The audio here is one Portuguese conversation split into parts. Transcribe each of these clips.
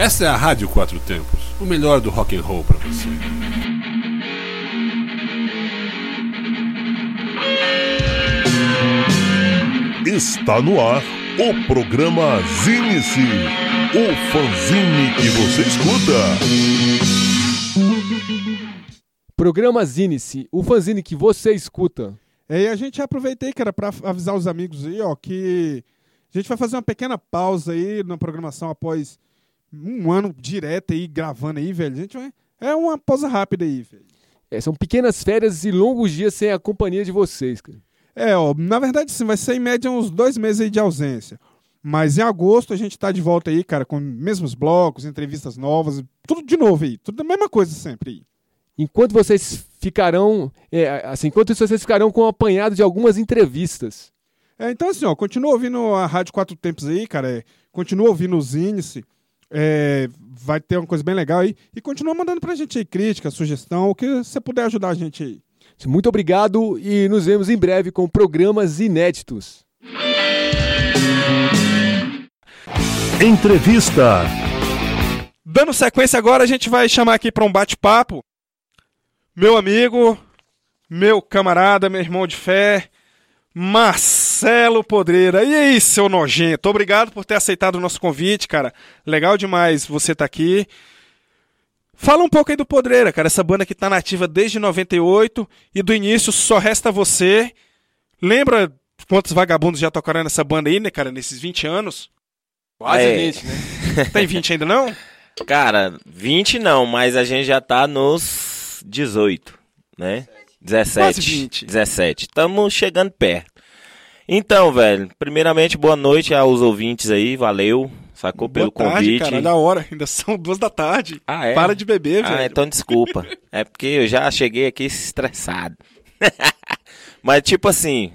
Essa é a Rádio Quatro Tempos, o melhor do rock and roll para você. Está no ar o programa Zine-se, o fanzine que você escuta. Programa Zine-se, o fanzine que você escuta. É, e a gente aproveitei, cara, para avisar os amigos aí, ó, que a gente vai fazer uma pequena pausa aí na programação após um ano direto aí gravando aí, velho. Gente. É uma pausa rápida aí, velho. É, são pequenas férias e longos dias sem a companhia de vocês, cara. É, ó, na verdade sim, vai ser em média uns dois meses aí de ausência. Mas em agosto a gente tá de volta aí, cara, com mesmos blocos, entrevistas novas, tudo de novo aí, tudo a mesma coisa sempre aí. Enquanto vocês ficarão, é, assim, enquanto isso vocês ficarão com um apanhado de algumas entrevistas. É, então assim, ó, continua ouvindo a Rádio Quatro Tempos aí, cara, é, continua ouvindo os índices, é, vai ter uma coisa bem legal aí, e continua mandando pra gente aí crítica, sugestão, o que você puder ajudar a gente aí. Muito obrigado e nos vemos em breve com programas inéditos. Entrevista. Dando sequência agora, a gente vai chamar aqui para um bate-papo meu amigo, meu camarada, meu irmão de fé, Marcelo Podreira. E aí, seu nojento? Obrigado por ter aceitado o nosso convite, cara. Legal demais você estar tá aqui. Fala um pouco aí do Podreira, cara. Essa banda que tá nativa desde 98 e do início só resta você. Lembra quantos vagabundos já tocaram nessa banda aí, né, cara, nesses 20 anos? Quase É. 20, né? Tem 20 ainda não? Cara, 20 não, mas a gente já tá nos 18, né? 17. Quase 20. 17. Estamos chegando perto. Então, velho, primeiramente, boa noite aos ouvintes aí, valeu, sacou pelo Boa tarde, convite. cara. Olha a hora, ainda são duas da tarde. Ah, é? Para de beber, Ah, velho. então desculpa. É porque eu já cheguei aqui estressado. Mas tipo assim,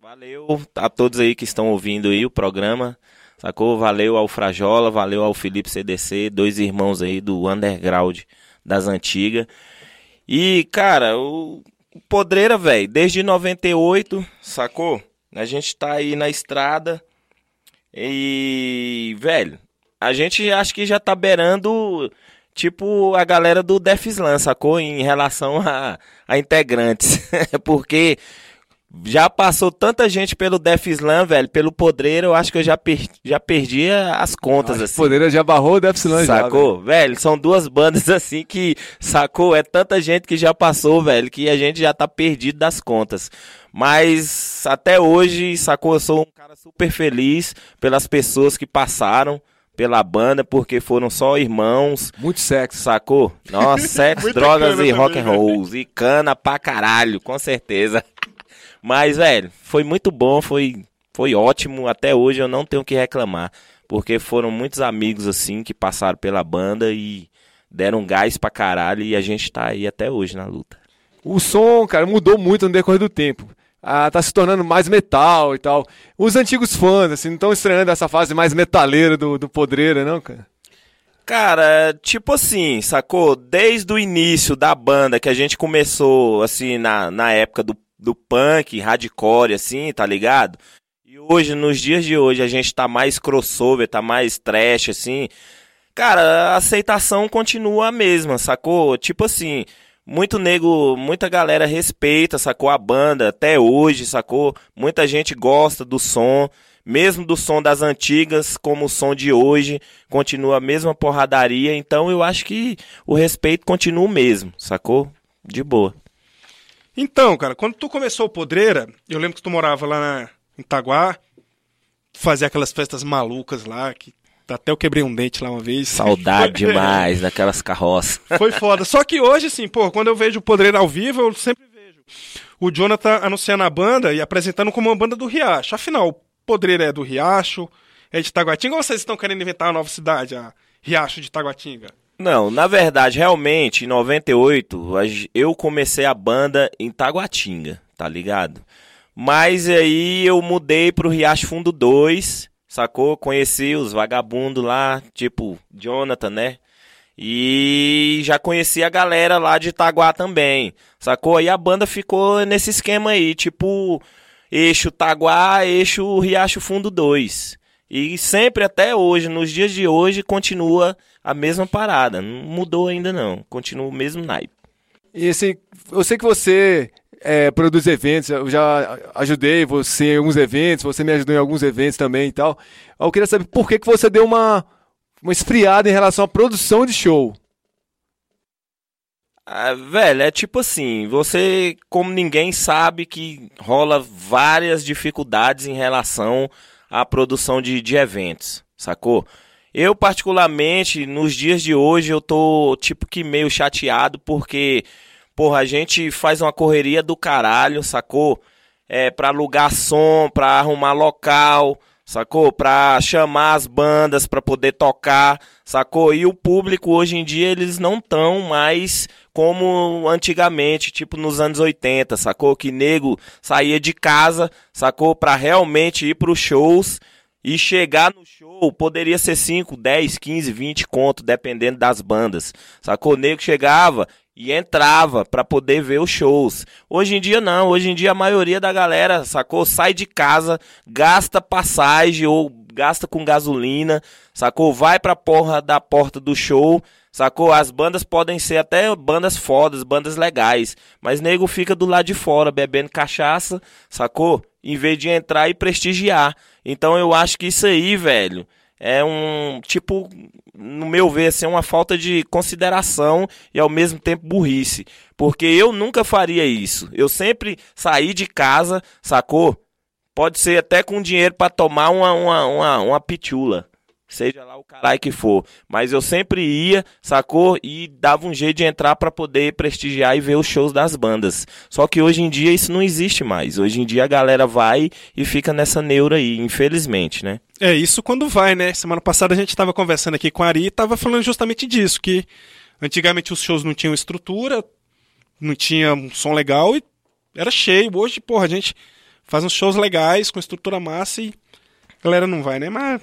valeu a todos aí que estão ouvindo aí o programa. Sacou? Valeu ao Frajola, valeu ao Felipe CDC, dois irmãos aí do underground das antigas. E, cara, o Podreira, velho, desde 98, sacou? A gente tá aí na estrada e, velho, a gente acho que já tá beirando, tipo, a galera do Def Slam, sacou? Em relação a, a integrantes. Porque já passou tanta gente pelo Def Slam, velho, pelo Podreira, eu acho que eu já, per já perdi as contas, assim. Poderia já barrou o Death Slam já, Sacou? velho, são duas bandas assim que, sacou? É tanta gente que já passou, velho, que a gente já tá perdido das contas. Mas até hoje, sacou? Eu sou um cara super feliz pelas pessoas que passaram pela banda, porque foram só irmãos, Muito sexo. sacou? Nossa, sexo, drogas e rock and também, roll. E cana pra caralho, com certeza. Mas, velho, foi muito bom, foi, foi ótimo. Até hoje eu não tenho o que reclamar. Porque foram muitos amigos, assim, que passaram pela banda e deram gás pra caralho. E a gente tá aí até hoje na luta. O som, cara, mudou muito no decorrer do tempo. Ah, tá se tornando mais metal e tal. Os antigos fãs, assim, não estão estranhando essa fase mais metaleira do, do Podreira, não, cara? Cara, tipo assim, sacou? Desde o início da banda que a gente começou, assim, na, na época do, do punk, hardcore, assim, tá ligado? E hoje, nos dias de hoje, a gente tá mais crossover, tá mais trash, assim. Cara, a aceitação continua a mesma, sacou? Tipo assim, muito nego, muita galera respeita, sacou? A banda até hoje, sacou? Muita gente gosta do som. Mesmo do som das antigas, como o som de hoje, continua a mesma porradaria. Então eu acho que o respeito continua o mesmo, sacou? De boa. Então, cara, quando tu começou o Podreira, eu lembro que tu morava lá na, em Itaguá, fazia aquelas festas malucas lá, que até eu quebrei um dente lá uma vez. Saudade demais daquelas carroças. Foi foda. Só que hoje, assim, pô, quando eu vejo o Podreira ao vivo, eu sempre vejo o Jonathan anunciando a banda e apresentando como uma banda do Riacho. Afinal, o Podreira é do Riacho, é de Taguatinga, ou vocês estão querendo inventar uma nova cidade, a Riacho de Taguatinga? Não, na verdade, realmente, em 98, a g- eu comecei a banda em Taguatinga, tá ligado? Mas aí eu mudei pro Riacho Fundo 2, sacou? Conheci os vagabundos lá, tipo Jonathan, né? E já conheci a galera lá de Itaguá também, sacou? Aí a banda ficou nesse esquema aí, tipo eixo Taguá, eixo Riacho Fundo 2. E sempre até hoje, nos dias de hoje, continua a mesma parada. Não mudou ainda não. Continua o mesmo naipe. E assim, eu sei que você é, produz eventos, eu já ajudei você em alguns eventos, você me ajudou em alguns eventos também e tal. Eu queria saber por que, que você deu uma, uma esfriada em relação à produção de show. Ah, velho, é tipo assim, você, como ninguém sabe que rola várias dificuldades em relação à produção de, de eventos, sacou? Eu, particularmente, nos dias de hoje, eu tô tipo que meio chateado porque, porra, a gente faz uma correria do caralho, sacou? É, pra alugar som, pra arrumar local, sacou? Pra chamar as bandas pra poder tocar, sacou? E o público hoje em dia eles não tão mais como antigamente, tipo nos anos 80, sacou? Que nego saía de casa, sacou? Pra realmente ir pros shows e chegar no show poderia ser 5, 10, 15, 20 conto, dependendo das bandas. Sacou? O nego chegava e entrava para poder ver os shows. Hoje em dia não, hoje em dia a maioria da galera, sacou? Sai de casa, gasta passagem ou gasta com gasolina, sacou? Vai pra porra da porta do show, sacou? As bandas podem ser até bandas fodas, bandas legais, mas nego fica do lado de fora bebendo cachaça, sacou? Em vez de entrar e prestigiar. Então eu acho que isso aí, velho, é um tipo, no meu ver, assim, é uma falta de consideração e ao mesmo tempo burrice. Porque eu nunca faria isso. Eu sempre saí de casa, sacou? Pode ser até com dinheiro para tomar uma, uma, uma, uma pitula. Seja lá o caralho que for. Mas eu sempre ia, sacou? E dava um jeito de entrar para poder prestigiar e ver os shows das bandas. Só que hoje em dia isso não existe mais. Hoje em dia a galera vai e fica nessa neura aí, infelizmente, né? É, isso quando vai, né? Semana passada a gente tava conversando aqui com a Ari e tava falando justamente disso, que antigamente os shows não tinham estrutura, não tinha um som legal e era cheio. Hoje, porra, a gente faz uns shows legais com estrutura massa e a galera não vai, né? Mas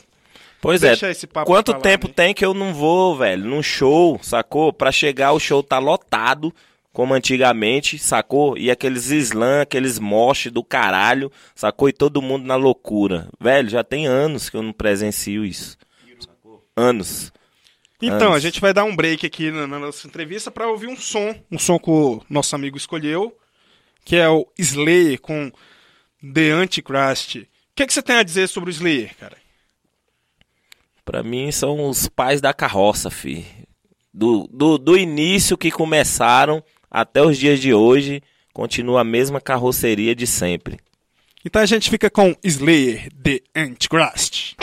Pois Deixa é. esse papo Quanto tempo né? tem que eu não vou, velho, num show, sacou? Pra chegar o show tá lotado, como antigamente, sacou? E aqueles slam, aqueles moche do caralho, sacou? E todo mundo na loucura. Velho, já tem anos que eu não presencio isso. Sacou? Anos. Então, Antes. a gente vai dar um break aqui na, na nossa entrevista para ouvir um som, um som que o nosso amigo escolheu, que é o Slayer com The Antichrist. O que, que você tem a dizer sobre o Slayer, cara? Pra mim são os pais da carroça, fi. Do, do, do início que começaram até os dias de hoje, continua a mesma carroceria de sempre. Então a gente fica com Slayer The Antichrist.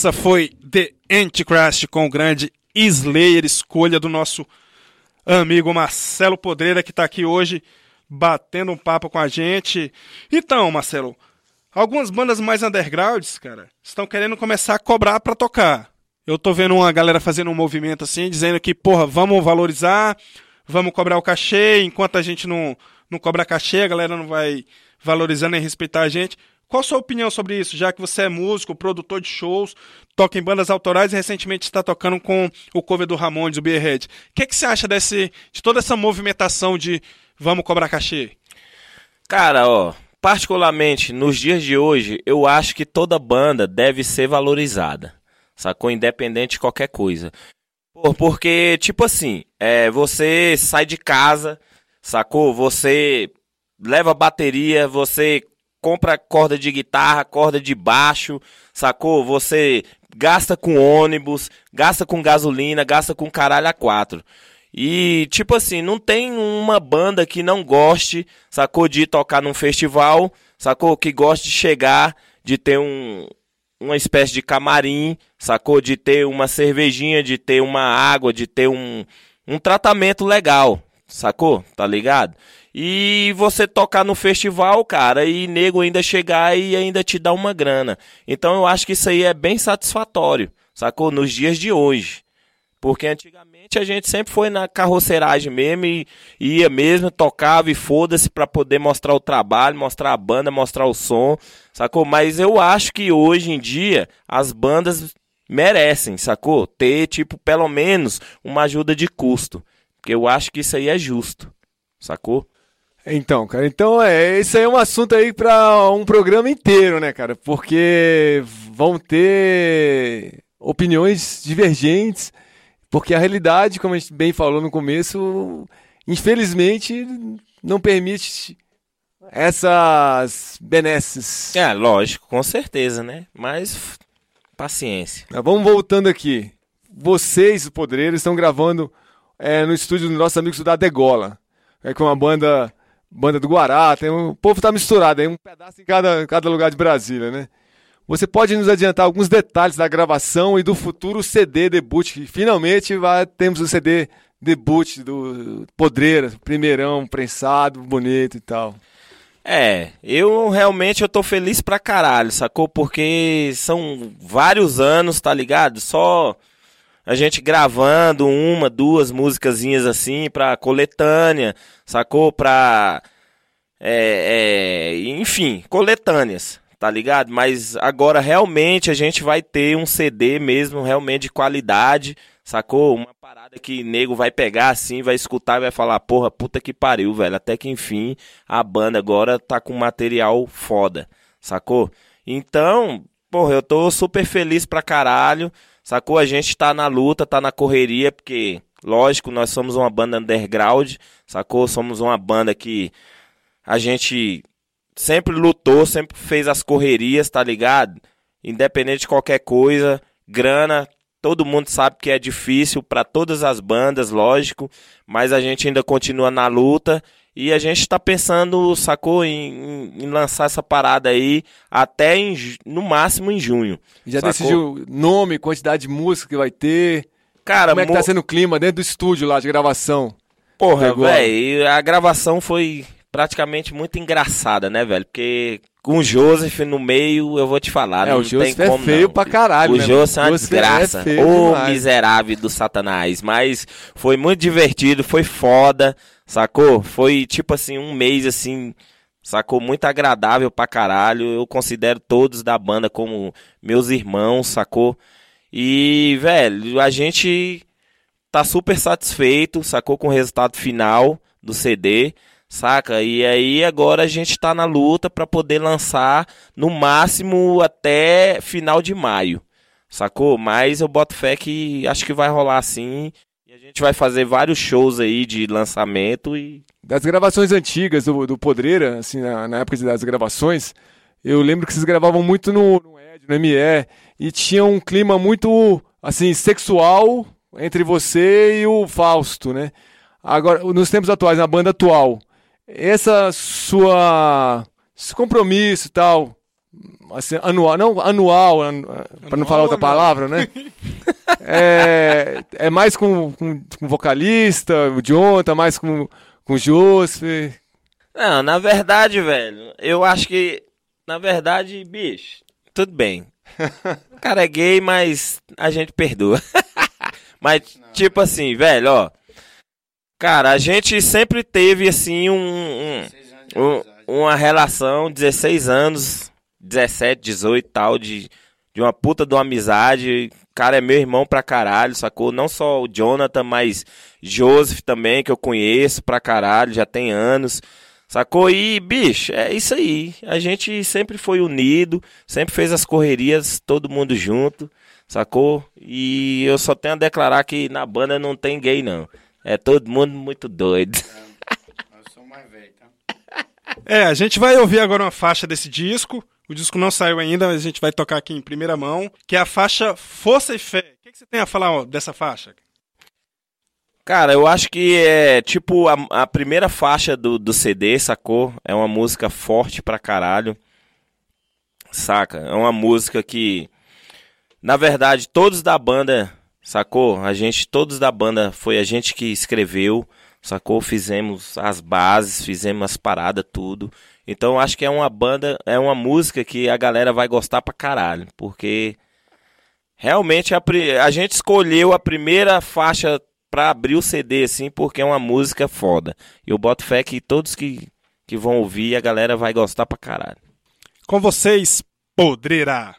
Essa foi The Antichrist com o grande Slayer, escolha do nosso amigo Marcelo Podreira, que está aqui hoje batendo um papo com a gente. Então, Marcelo, algumas bandas mais undergrounds, cara, estão querendo começar a cobrar para tocar. Eu tô vendo uma galera fazendo um movimento assim, dizendo que, porra, vamos valorizar, vamos cobrar o cachê, enquanto a gente não, não cobra cachê, a galera não vai valorizar nem respeitar a gente. Qual a sua opinião sobre isso, já que você é músico, produtor de shows, toca em bandas autorais e recentemente está tocando com o cover do Ramones, o Beerhead? O que, que você acha desse, de toda essa movimentação de vamos cobrar cachê? Cara, ó, particularmente nos dias de hoje, eu acho que toda banda deve ser valorizada. Sacou? Independente de qualquer coisa. Por- porque, tipo assim, é, você sai de casa, sacou? Você leva bateria, você compra corda de guitarra, corda de baixo, sacou? Você gasta com ônibus, gasta com gasolina, gasta com caralho a quatro. E, tipo assim, não tem uma banda que não goste, sacou? De tocar num festival, sacou? Que goste de chegar, de ter um, uma espécie de camarim, sacou? De ter uma cervejinha, de ter uma água, de ter um, um tratamento legal, sacou? Tá ligado? E você tocar no festival, cara, e nego ainda chegar e ainda te dar uma grana. Então eu acho que isso aí é bem satisfatório, sacou? Nos dias de hoje. Porque antigamente a gente sempre foi na carroceragem mesmo e ia mesmo, tocava e foda-se pra poder mostrar o trabalho, mostrar a banda, mostrar o som, sacou? Mas eu acho que hoje em dia as bandas merecem, sacou? Ter, tipo, pelo menos uma ajuda de custo. Porque eu acho que isso aí é justo, sacou? Então, cara, então é, isso aí é um assunto aí pra um programa inteiro, né, cara? Porque vão ter opiniões divergentes, porque a realidade, como a gente bem falou no começo, infelizmente não permite essas benesses. É, lógico, com certeza, né? Mas paciência. Vamos voltando aqui. Vocês, o Podreiro, estão gravando é, no estúdio dos nossos amigos da Degola. É com uma banda, banda do Guará. Tem um, o povo tá misturado, aí um pedaço em cada, cada lugar de Brasília, né? Você pode nos adiantar alguns detalhes da gravação e do futuro CD debut, que finalmente vai, temos o CD debut do Podreira, primeirão, prensado, bonito e tal. É, eu realmente eu tô feliz pra caralho, sacou? Porque são vários anos, tá ligado? Só a gente gravando uma, duas musicazinhas assim pra coletânea, sacou? Pra. É, é, enfim, coletâneas, tá ligado? Mas agora realmente a gente vai ter um CD mesmo, realmente de qualidade, sacou? Uma parada que nego vai pegar assim, vai escutar e vai falar: porra, puta que pariu, velho. Até que enfim a banda agora tá com material foda, sacou? Então, porra, eu tô super feliz pra caralho, sacou? A gente tá na luta, tá na correria, porque, lógico, nós somos uma banda underground, sacou? Somos uma banda que a gente sempre lutou, sempre fez as correrias, tá ligado? Independente de qualquer coisa, grana, todo mundo sabe que é difícil pra todas as bandas, lógico, mas a gente ainda continua na luta e a gente tá pensando, sacou, em, em- lançar essa parada aí até em no máximo em junho. Já Sacou? decidiu nome, quantidade de música que vai ter? Cara, Como é que tá sendo o clima dentro do estúdio lá de gravação? Porra, velho, a gravação foi praticamente muito engraçada, né, velho? Porque com o Joseph no meio, eu vou te falar, É, não o Joseph tem é como feio não. pra caralho, O né, Joseph é uma é desgraça. feio Ô, demais. miserável do satanás. Mas foi muito divertido, foi foda, sacou? Foi tipo assim, um mês assim, sacou? Muito agradável pra caralho. Eu considero todos da banda como meus irmãos, sacou? E, velho, a gente tá super satisfeito, sacou? Com o resultado final do CD, saca? E aí agora a gente tá na luta pra poder lançar no máximo até final de maio, sacou? Mas eu boto fé que acho que vai rolar assim. E a gente vai fazer vários shows aí de lançamento e. Das gravações antigas do, do Podreira, assim, na, na época das gravações, eu lembro que vocês gravavam muito no, no Ed, no ME, e tinha um clima muito, assim, sexual entre você e o Fausto, né? Agora, nos tempos atuais, na banda atual, essa sua esse compromisso e tal, assim, anual, não anual, an, para não falar outra palavra, né? é, é mais com, com, com o vocalista, o Jonathan, mais com, com o Joseph. Não, na verdade, velho, eu acho que. Na verdade, bicho, tudo bem. O cara é gay, mas a gente perdoa. mas, tipo assim, velho, ó. Cara, a gente sempre teve, assim, um. um- um- uma relação, 16 anos, 17, 18 e tal, de, de uma puta de uma amizade. O cara é meu irmão pra caralho, sacou? Não só o Jonathan, mas Joseph também, que eu conheço pra caralho, já tem anos. Sacou? E, bicho, é isso aí. A gente sempre foi unido, sempre fez as correrias, todo mundo junto, sacou? E eu só tenho a declarar que na banda não tem gay, não. É todo mundo muito doido. É, a gente vai ouvir agora uma faixa desse disco. O disco não saiu ainda, mas a gente vai tocar aqui em primeira mão, que é a faixa Força e Fé. O que, que você tem a falar ó, dessa faixa? Cara, eu acho que é tipo a, a primeira faixa do, do CD, sacou? É uma música forte pra caralho. Saca? É uma música que, na verdade, todos da banda, sacou? A gente, todos da banda, foi a gente que escreveu, sacou? Fizemos as bases, fizemos as paradas, tudo. Então acho que é uma banda, é uma música que a galera vai gostar pra caralho, porque realmente a, a gente escolheu a primeira faixa pra abrir o CD, assim, porque é uma música foda. Eu boto fé que todos que, que vão ouvir, a galera vai gostar pra caralho. Com vocês, Podreira.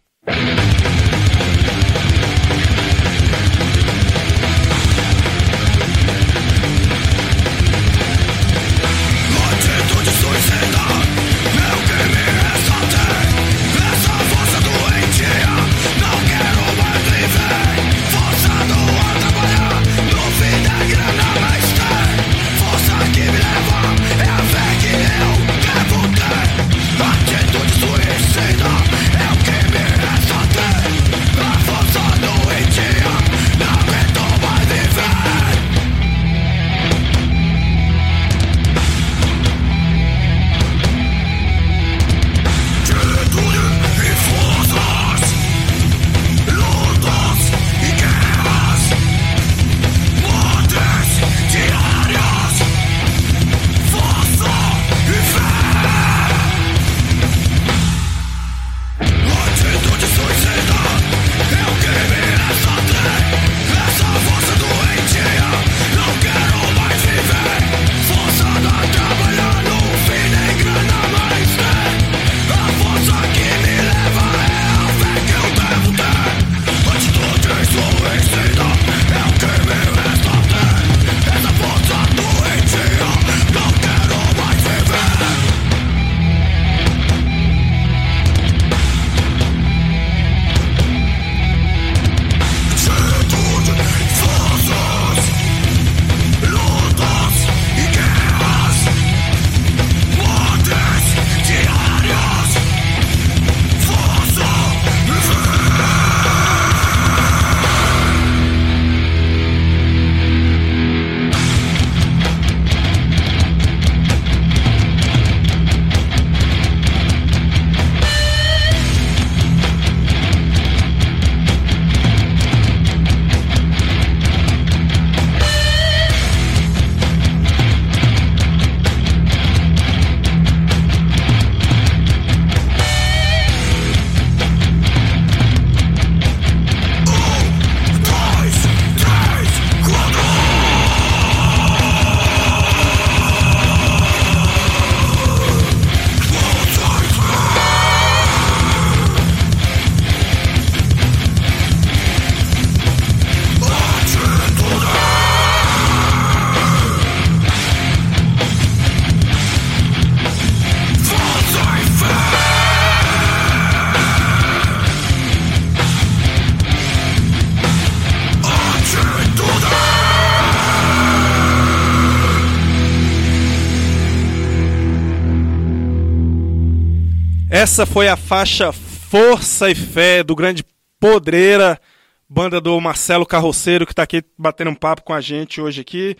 Essa foi a faixa Força e Fé do grande Podreira, banda do Marcelo Carroceiro, que tá aqui batendo um papo com a gente hoje aqui.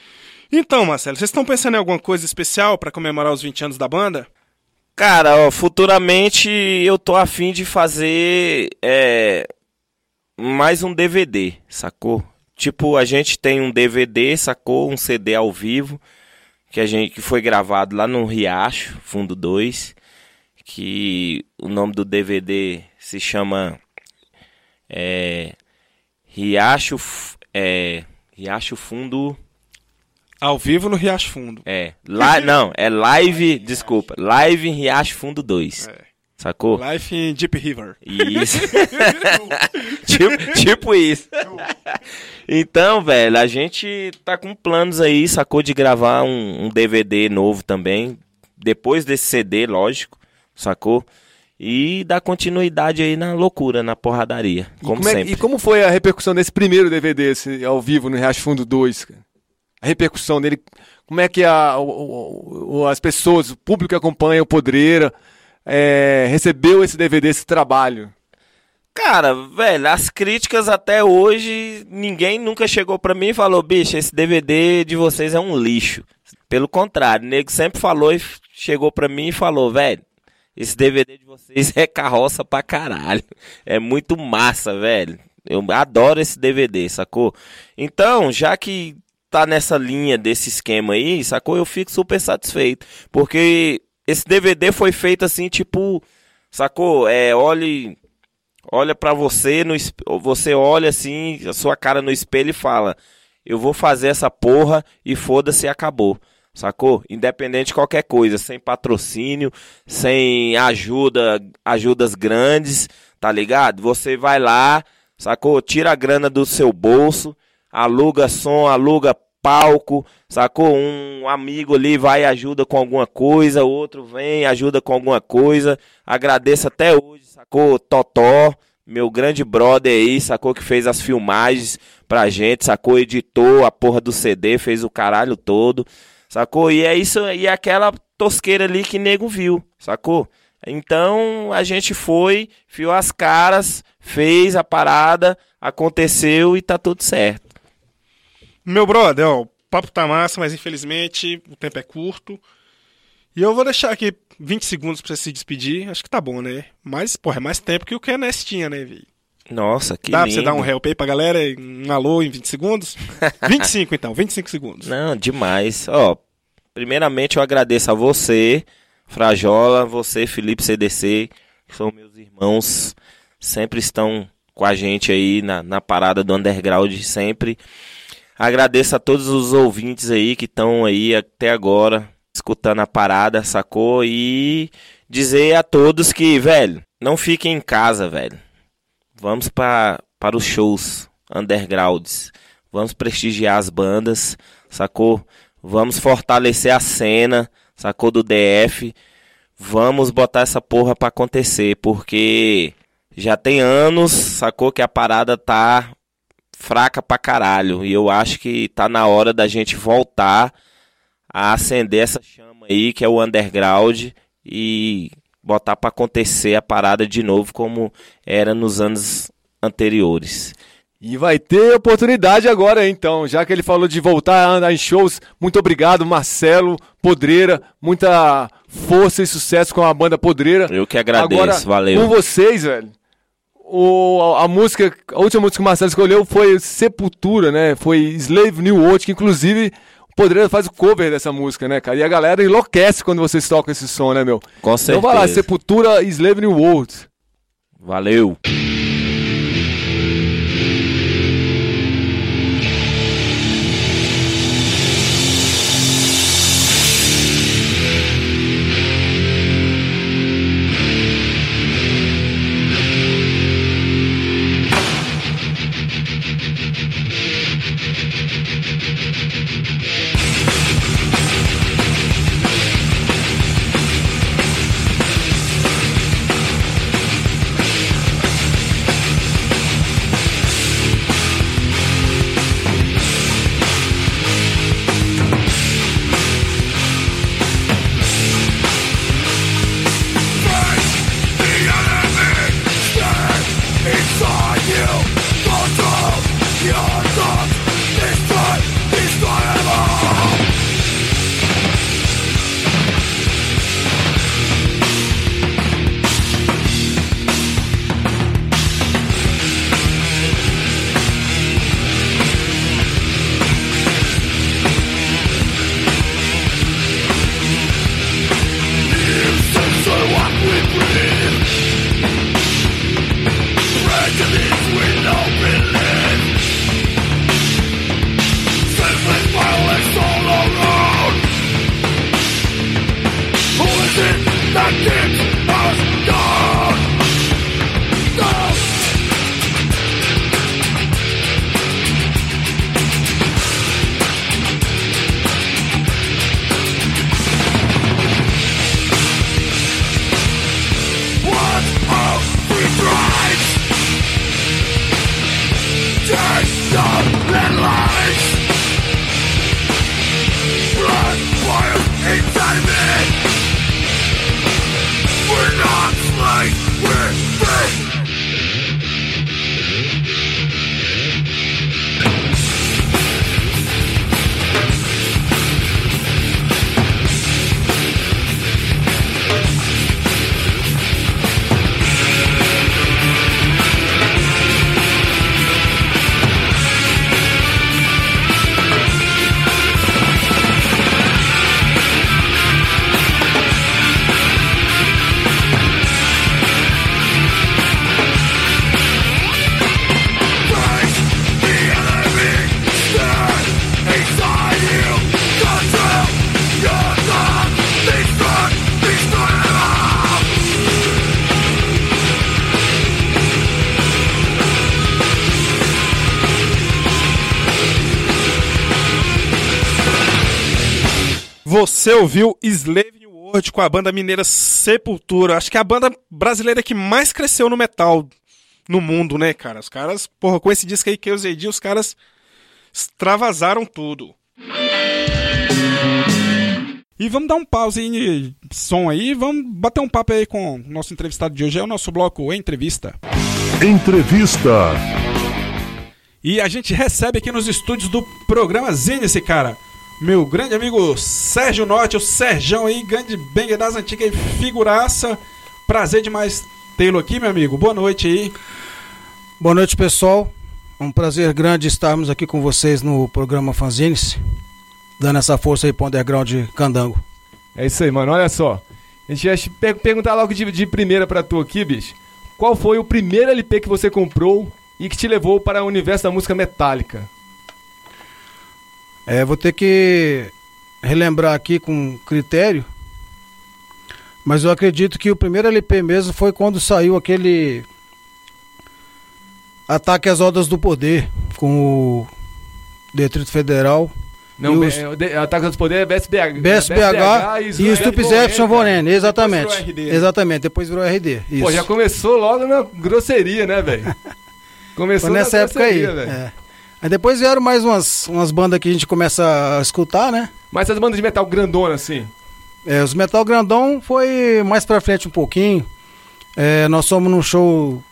Então, Marcelo, vocês estão pensando em alguma coisa especial para comemorar os 20 anos da banda? Cara, ó, futuramente eu tô afim de fazer é, mais um DVD, sacou? Tipo, a gente tem um DVD, sacou? Um CD ao vivo, que a gente que foi gravado lá no Riacho, Fundo 2, que o nome do DVD se chama é, Riacho, é, Riacho Fundo Ao vivo no Riacho Fundo. É, lá, não, é live, desculpa, live em Riacho Fundo 2. É. Sacou? Life in Deep River. Isso. tipo, tipo isso. então, velho, a gente tá com planos aí, sacou? De gravar um, um DVD novo também. Depois desse CD, lógico, sacou? E dar continuidade aí na loucura, na porradaria. E Como, como é- sempre. e como foi a repercussão desse primeiro DVD, esse, ao vivo, no Riacho Fundo 2? cara? A repercussão dele, como é que a, o- o- as pessoas, o público que acompanha o Podreira, é, recebeu esse DVD, esse trabalho? Cara, velho, as críticas até hoje, ninguém nunca chegou pra mim e falou, bicho, esse DVD de vocês é um lixo. Pelo contrário, o nego sempre falou e chegou pra mim e falou, velho, esse DVD de vocês é carroça pra caralho. É muito massa, velho. Eu adoro esse DVD, sacou? Então, já que tá nessa linha desse esquema aí, sacou? Eu fico super satisfeito. Porque esse DVD foi feito assim, tipo, sacou? É, olhe olha pra você no você olha assim a sua cara no espelho e fala eu vou fazer essa porra e foda-se acabou sacou? Independente de qualquer coisa sem patrocínio sem ajuda ajudas grandes tá ligado? Você vai lá sacou? Tira a grana do seu bolso aluga som aluga palco sacou? Um amigo ali vai e ajuda com alguma coisa outro vem ajuda com alguma coisa. Agradeço até hoje sacou? Totó meu grande brother aí, sacou? Que fez as filmagens pra gente, sacou, editou a porra do CD, fez o caralho todo, sacou? E é isso, e é aquela tosqueira ali que nego viu, sacou? Então a gente foi, fiou as caras, fez a parada, aconteceu e tá tudo certo. Meu brother, ó, o papo tá massa, mas infelizmente o tempo é curto. E eu vou deixar aqui 20 segundos pra você se despedir. Acho que tá bom, né? Mas, porra, é mais tempo que o que a Ness tinha, né, velho? Nossa, que Dá pra lindo. você dar um help aí pra galera? Um alô em 20 segundos? 25 então, 25 segundos. Não, demais. Ó, primeiramente eu agradeço a você, Frajola, você, Felipe CDC, que são meus irmãos, sempre estão com a gente aí na, na parada do underground, sempre. Agradeço a todos os ouvintes aí que estão aí até agora escutando a parada, sacou? E dizer a todos que, velho, não fiquem em casa, velho. Vamos para os shows undergrounds. Vamos prestigiar as bandas, sacou? Vamos fortalecer a cena, sacou? Do DF. Vamos botar essa porra pra acontecer, porque já tem anos, sacou? Que a parada tá fraca pra caralho. E eu acho que tá na hora da gente voltar a acender essa chama aí, que é o underground, e botar pra acontecer a parada de novo como era nos anos anteriores. E vai ter oportunidade agora, então, já que ele falou de voltar a andar em shows. Muito obrigado, Marcelo Podreira. Muita força e sucesso com a banda Podreira. Eu que agradeço, Agora, valeu. com vocês, velho. O, a, a música, a última música que o Marcelo escolheu foi Sepultura, né? Foi Slave New World, que inclusive Podreira faz o cover dessa música, né, cara? E a galera enlouquece quando vocês tocam esse som, né, meu? Com Então vai lá, certeza. Sepultura e Slave New World. Valeu. Você ouviu Slave New World com a banda mineira Sepultura. Acho que é a banda brasileira que mais cresceu no metal no mundo, né, cara? Os caras, porra, com esse disco aí que eu usei, os caras extravasaram tudo. E vamos dar um pause aí de som aí, vamos bater um papo aí com o nosso entrevistado de hoje, é o nosso bloco Entrevista. Entrevista. E a gente recebe aqui nos estúdios do programa Zine cara. Meu grande amigo Sérgio Norte, o Serjão aí, grande banger das antigas e figuraça. Prazer demais tê-lo aqui, meu amigo. Boa noite aí. Boa noite, pessoal. É um prazer grande estarmos aqui com vocês no programa Fanzines, dando essa força aí pro underground candango. É isso aí, mano. Olha só. A gente ia te per- perguntar logo de, de primeira pra tu aqui, bicho. Qual foi o primeiro LP que você comprou e que te levou para o universo da música metálica? É, vou ter que relembrar aqui com critério, mas eu acredito que o primeiro LP mesmo foi quando saiu aquele Ataque às Odas do Poder com o Distrito Federal. Não, E os- é, Ataque dos Poderes é BSBH. BSBH e o Stupizeption Vonen, exatamente. Depois virou RD. Exatamente, depois virou RD. Isso. Pô, já começou logo na grosseria, né, velho? Começou Foi nessa época aí. é. Aí depois vieram mais umas, umas bandas que a gente começa a escutar, né? Mas essas bandas de metal grandona, assim. É, os Metal Grandão foi mais pra frente um pouquinho. É, nós fomos num show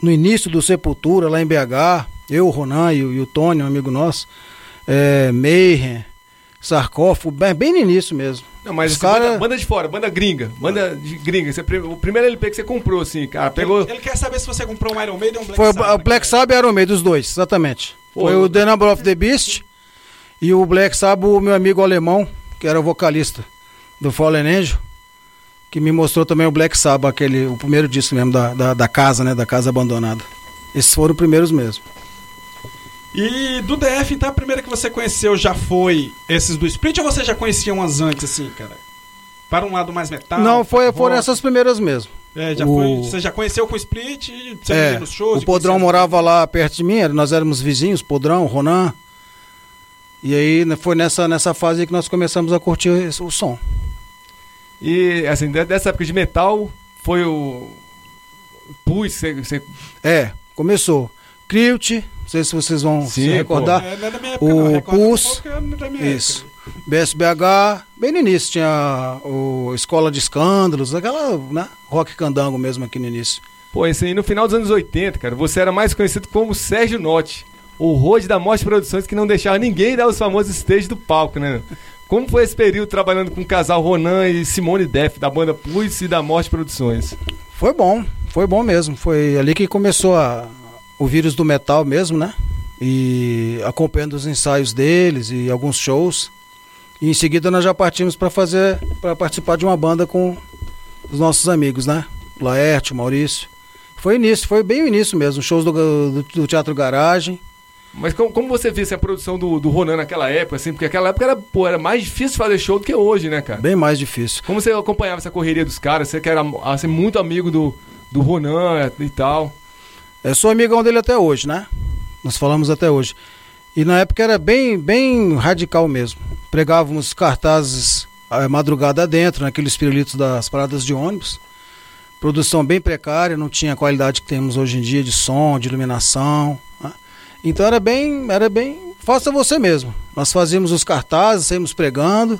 no início do Sepultura, lá em BH. Eu, o Ronan e o, e o Tony, um amigo nosso. É, Mayhem, Sarcófago, bem, bem no início mesmo. Não, mas Os cara- banda, banda de fora, banda gringa. Banda de gringa. Você, o primeiro LP que você comprou, assim, cara, pegou. Ele, ele quer saber se você comprou um Iron Maiden ou um Black Foi o, Sabbath. o Black Sabbath era o meio dos dois, exatamente. Pô, foi eu- o The Number of the Beast e o Black Sabbath, o meu amigo alemão, que era o vocalista do Fallen Angel, que me mostrou também o Black Sabbath, aquele, o primeiro disco mesmo da, da, da casa, né? Da casa abandonada. Esses foram os primeiros mesmo. E do DF, então, a primeira que você conheceu já foi esses do Split ou você já conhecia umas antes, assim, cara? Para um lado mais metal? Não, foi, rock? foram essas primeiras mesmo. É, já o- foi, você já conheceu com o Split, você É, nos shows? o Podrão morava lá perto de mim, nós éramos vizinhos, Podrão, Ronan. E aí né, foi nessa, nessa fase que nós começamos a curtir o som. E, assim, de- dessa época de metal, foi o. Pus, você. você- É, começou. Não sei se vocês vão Sim, se recordar. É, não é da minha época, O não. Um é da minha Isso. época. BSBH, bem no início tinha o Escola de Escândalos, aquela, né, rock candango mesmo aqui no início. Pô, esse aí no final dos anos 80, cara, você era mais conhecido como Sérgio Notti, o Rode da Morte Produções, que não deixava ninguém dar os famosos stage do palco, né? Como foi esse período trabalhando com o casal Ronan e Simone Def, da banda Pulse e da Morte Produções? Foi bom, foi bom mesmo. Foi ali que começou a- o vírus do metal mesmo, né? E acompanhando os ensaios deles e alguns shows. E em seguida nós já partimos para fazer, para participar de uma banda com os nossos amigos, né? Laerte, Maurício. Foi início, foi bem o início mesmo, shows do, do- do Teatro Garagem. Mas como, como você viu essa produção do, do Ronan naquela época, assim? Porque aquela época era, pô, era mais difícil fazer show do que hoje, né, cara? Bem mais difícil. Como você acompanhava essa correria dos caras? Você que era assim, muito amigo do, do Ronan e tal. Eu sou amigão dele até hoje, né? Nós falamos até hoje. E na época era bem, bem radical mesmo. Pregávamos cartazes a madrugada dentro, naqueles pirulitos das paradas de ônibus. Produção bem precária, não tinha a qualidade que temos hoje em dia de som, de iluminação. né? Então era bem, era bem, faça você mesmo. Nós fazíamos os cartazes, saímos pregando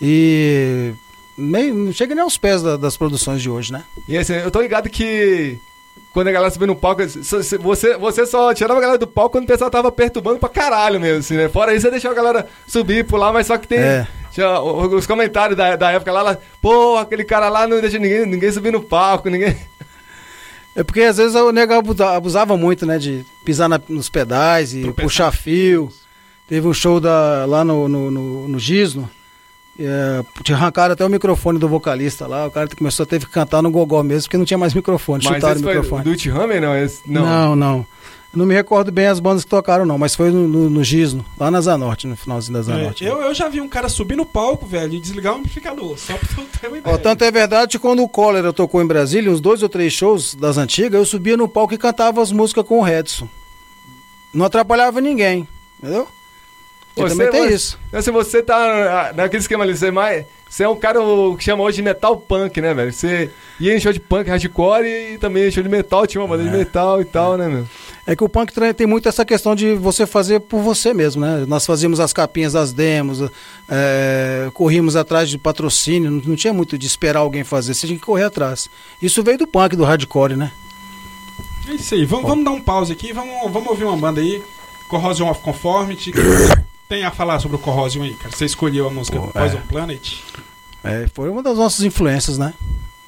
e nem, não chega nem aos pés da- das produções de hoje, né? E assim, eu tô ligado que quando a galera subia no palco, você, você só tirava a galera do palco quando o pessoal tava perturbando pra caralho mesmo, assim, né? Fora isso, você deixava a galera subir e pular, mas só que tem. É. Tinha os comentários da, da época lá, lá, pô, aquele cara lá não deixa ninguém, ninguém subir no palco, ninguém. É porque às vezes o nego abusa- abusava muito, né? De pisar na- nos pedais e puxar fio. Teve um show da, lá no, no, no, no Gisno. É, te arrancaram até o microfone do vocalista lá. O cara começou a ter que cantar no gogó mesmo, porque não tinha mais microfone. Mas chutaram esse o foi microfone. do It Hammer, não? Esse, não. não, não. Não me recordo bem as bandas que tocaram, não, mas foi no, no, no Gisno, lá na Zanorte, no finalzinho da É, Zanorte. eu, eu já vi um cara subir no palco, velho, e desligar o amplificador, só pra eu ter uma ideia. Ó, tanto é verdade que quando o Cólera tocou em Brasília, uns dois ou três shows das antigas, eu subia no palco e cantava as músicas com o Redson. Não atrapalhava ninguém, entendeu? E também tem mas- isso. Se você tá ah, naquele esquema ali, você é mais. Você é um cara que chama hoje de metal punk, né, velho? Você ia em show de punk hardcore e também em show de metal, tinha uma banda de metal e tal, né, meu? É que o punk tem muito essa questão de você fazer por você mesmo, né? Nós fazíamos as capinhas das demos, é, corríamos atrás de patrocínio, não, não tinha muito de esperar alguém fazer, você tinha que correr atrás. Isso veio do punk, do hardcore, né? É isso aí. Vamos, vamos dar um pause aqui. Vamos, vamos ouvir uma banda aí. Corrosion of Conformity. Tem a falar sobre o Corrosion aí, cara. Você escolheu a música Pô, Poison é. Planet. É, foi uma das nossas influências, né?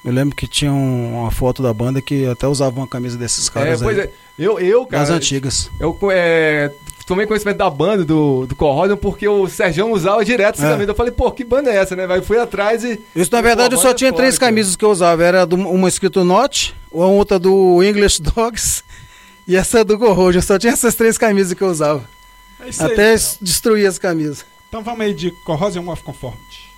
Eu lembro que tinha um- uma foto da banda que até usava uma camisa desses É, caras pois aí, é. Eu, eu cara. das antigas. Eu é, tomei conhecimento da banda, do, do Corrosion, porque o Serjão usava direto essa É. camisa. Eu falei, pô, que banda é essa, né? Aí fui atrás e. Isso, na verdade, eu só é tinha foda, três cara. camisas que eu usava. Era do- uma escrito Not, outra do English Dogs e essa do Corrosion. Eu só tinha essas três camisas que eu usava. É isso aí. Até cara. es- destruir as camisas. Então vamos aí de Corrosion of Conformity.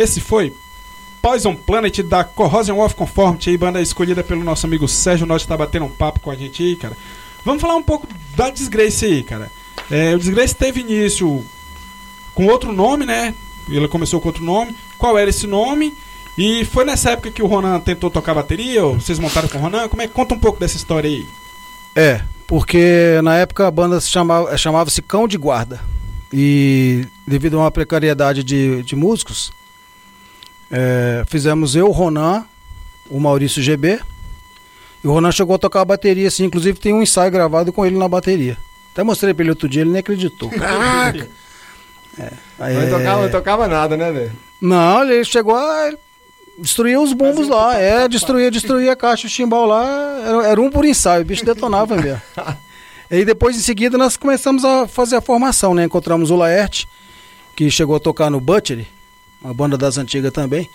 Esse foi Poison Planet da Corrosion of Conformity, banda escolhida pelo nosso amigo Sérgio Norte, tá batendo um papo com a gente aí, cara. Vamos falar um pouco da Disgrace aí, cara. É, o Disgrace teve início com outro nome, né? Ele começou com outro nome. Qual era esse nome? E foi nessa época que o Ronan tentou tocar bateria? Ou vocês montaram com o Ronan? Como é? Conta um pouco dessa história aí. É, porque na época a banda se chamava, chamava-se Cão de Guarda. E devido a uma precariedade de, de músicos, é, fizemos eu, o Ronan, o Maurício GB. E o Ronan chegou a tocar a bateria, assim, inclusive tem um ensaio gravado com ele na bateria. Até mostrei pra ele outro dia, ele nem acreditou. Caraca! Aí, Não tocava, não tocava nada, né, velho? Não, ele chegou a destruir os bumbos lá. É, destruía, destruía a caixa, o chimbal lá. Era, era um por ensaio, o bicho detonava mesmo. E depois, em seguida, nós começamos a fazer a formação, né? Encontramos o Laerte, que chegou a tocar no Butchery, uma banda das antigas também.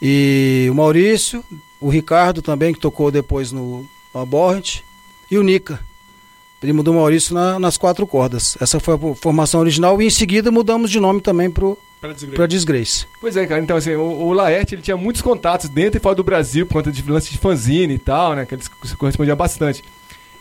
E o Maurício, o Ricardo também, que tocou depois no, no Aborrent. E o Nica, primo do Maurício, na- nas quatro cordas. Essa foi a formação original. E em seguida mudamos de nome também pro, Pra Disgrace. pra Disgrace. Pois é, cara. Então, assim, o, o Laerte, ele tinha muitos contatos dentro e fora do Brasil, por conta de lance de fanzine e tal, né? Que eles se correspondiam bastante.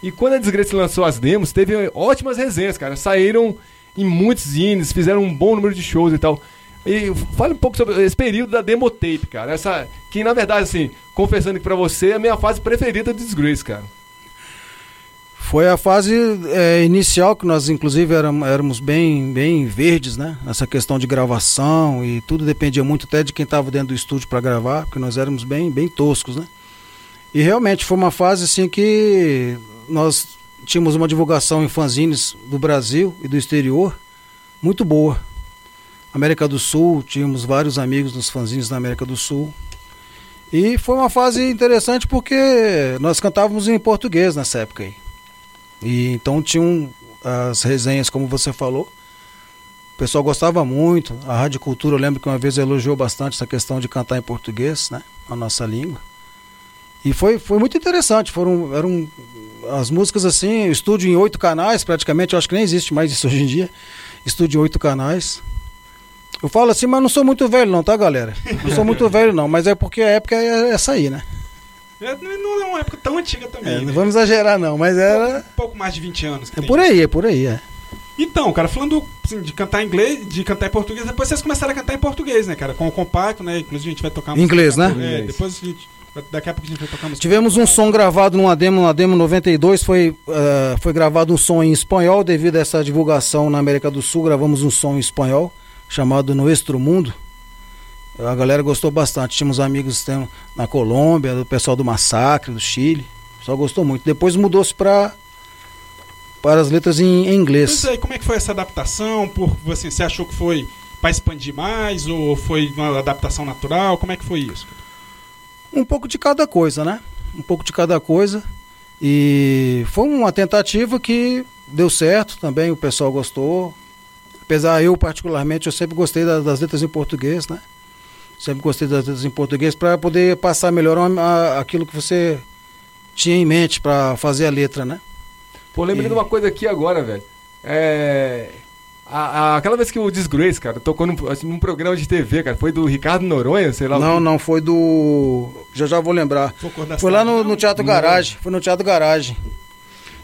E quando a Desgrace lançou as demos, teve ótimas resenhas, cara. Saíram em muitos zines, fizeram um bom número de shows e tal. E fale um pouco sobre esse período da demo tape, cara. Essa, que na verdade, assim, confessando aqui pra você, é a minha fase preferida do Disgrace, cara. Foi a fase é, inicial que nós, inclusive, éram- éramos bem, bem verdes, né? Essa questão de gravação e tudo dependia muito até de quem estava dentro do estúdio para gravar, porque nós éramos bem, bem toscos, né? E realmente foi uma fase assim que nós tínhamos uma divulgação em fanzines do Brasil e do exterior muito boa. América do Sul, tínhamos vários amigos nos fanzines da América do Sul. E foi uma fase interessante porque nós cantávamos em português nessa época aí. E então tinham as resenhas, como você falou. O pessoal gostava muito. A Rádio Cultura, eu lembro que uma vez elogiou bastante essa questão de cantar em português, né? A nossa língua. E foi, foi muito interessante. Foram, eram as músicas assim, estúdio em oito canais, praticamente. Eu acho que nem existe mais isso hoje em dia. Estúdio em oito canais. Eu falo assim, mas não sou muito velho não, tá, galera? Não sou muito velho não, mas é porque a época é essa aí, né? É, não é uma época tão antiga também. É, né? não vamos exagerar não, mas era... Um pouco mais de 20 anos. que É tem por aí, é por aí, é. Então, cara, falando assim, de cantar em inglês, de cantar em português, depois vocês começaram a cantar em português, né, cara? Com o compacto, né? Inclusive a gente vai tocar Em inglês, né? É, depois a gente. Daqui a pouco a gente vai tocar música. Tivemos um som gravado numa demo, na demo 92, foi, eh, foi gravado um som em espanhol devido a essa divulgação na América do Sul, gravamos um som em espanhol chamado Nuestro Mundo. A galera gostou bastante, tínhamos amigos na Colômbia, do pessoal do Massacre, do Chile, o pessoal gostou muito. Depois mudou-se para para as letras em, em inglês. Pois aí, como é que foi essa adaptação? Por, assim, você achou que foi pra expandir mais ou foi uma adaptação natural? Como é que foi isso? Um pouco de cada coisa, né? Um pouco de cada coisa. E foi uma tentativa que deu certo também, o pessoal gostou. Apesar eu, particularmente, eu sempre gostei da- das, letras em português, né? Sempre gostei das letras em português para poder passar melhor a- a- aquilo que você tinha em mente para fazer a letra, né? Pô, lembrei E- de uma coisa aqui agora, velho. É. a- a- aquela vez que o Disgrace, cara, tocou num, assim, num programa de TV, cara, foi do Ricardo Noronha, sei lá. o Não, que- não, foi do. Já já vou lembrar. Foi lá no, Não, no Teatro Garagem. Foi no Teatro Garagem.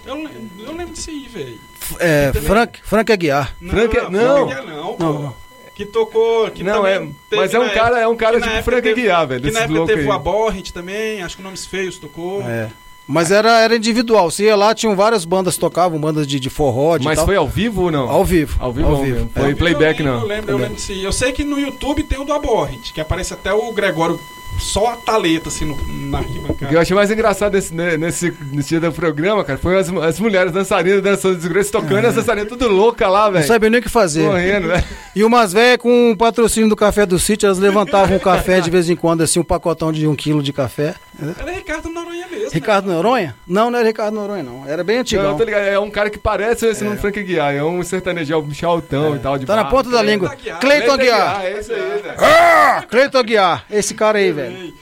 Eu, eu lembro disso aí, velho. É, Frank, Frank Aguiar. Frank- não, não. Frank não, Não, pô. não. Que tocou. Que Não, é. Mas é um cara, é um cara tipo Frank teve- Aguiar, velho. Que na época teve aí. o Aborrent também, acho que o Nomes Feios tocou. É. Mas era, era individual. Você ia lá, tinham várias bandas que tocavam, bandas de, de forró, de Mas tal. foi ao vivo ou não? Ao vivo. Ao vivo, ao vivo. Foi Eu playback, lembro, não. Eu lembro, eu lembro aí. Eu sei que no YouTube tem o do Aborrent, que aparece até o Gregório só a taleta assim no, na O que eu arquibancada. achei mais engraçado nesse, né, nesse, nesse dia do programa, cara, foi as, as mulheres dançarinas dançando desgraça, tocando, e as dançarinas tudo louca lá, Não velho. sabia nem o que fazer. Correndo, velho. E umas velhas com o patrocínio do café do sítio, elas levantavam o café de vez em quando, assim, um pacotão de um quilo de café. Era Ricardo Noronha mesmo. Ricardo né? Noronha? Não, não era Ricardo Noronha, não. Era bem Eu, antigão. tô ligado, é um cara que parece esse nome Frank Guiar, é um sertanejo, um chaltão e tal. De Tá na barba. ponta da língua. Cleiton Aguiar. É isso aí, velho. Ah, Cleiton Aguiar. Esse cara aí, velho.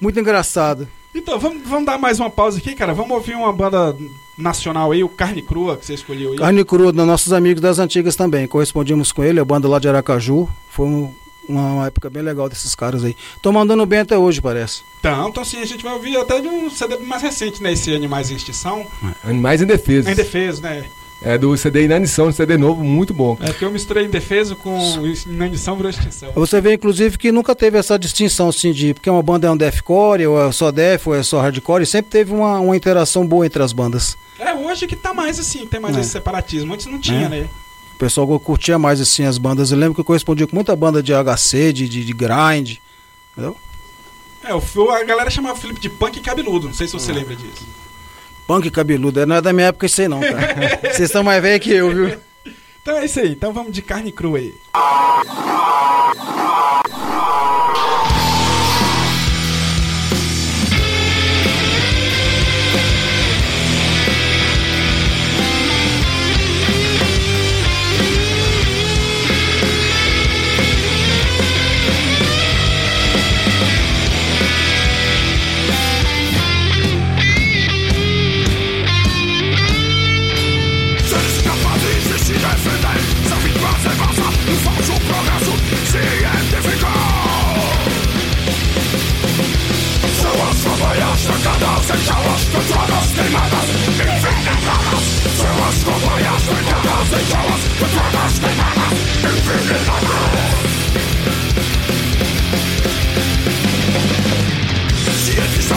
Muito engraçado. Então, vamos, vamos dar mais uma pausa aqui, cara. Vamos ouvir uma banda nacional aí, o Carne Crua, que você escolheu aí. Carne Crua, dos nossos amigos das antigas também. Correspondimos com ele, a banda lá de Aracaju. Foi um- uma época bem legal desses caras aí. Tô mandando bem até hoje, parece. Então, então sim, a gente vai ouvir até de um CD mais recente, né? Esse Animais em Extinção. Animais Indefesos. Em Defeso, né? É do CD Inanição, CD novo, muito bom. É porque eu misturei Indefeso com Inanição virou Extinção. Você vê, inclusive, que nunca teve essa distinção, assim, de porque uma banda é um deathcore, ou é só death, ou é só hardcore, e sempre teve uma, uma interação boa entre as bandas. É hoje que tá mais assim, tem mais É. esse separatismo. Antes não tinha, É. né? O pessoal curtia mais, assim, as bandas. Eu lembro que eu correspondia com muita banda de HC, de, de, de grind, entendeu? É, o, a galera chamava o Felipe de punk cabeludo. Não sei se você Ah. lembra disso. Punk cabeludo, não é da minha época isso aí não, cara. Vocês estão mais velhos que eu, viu? Então é isso aí. Então vamos de carne crua aí. Infinite Infinite i działasz Wyglądasz, wyglądasz Infinite Jedziesz na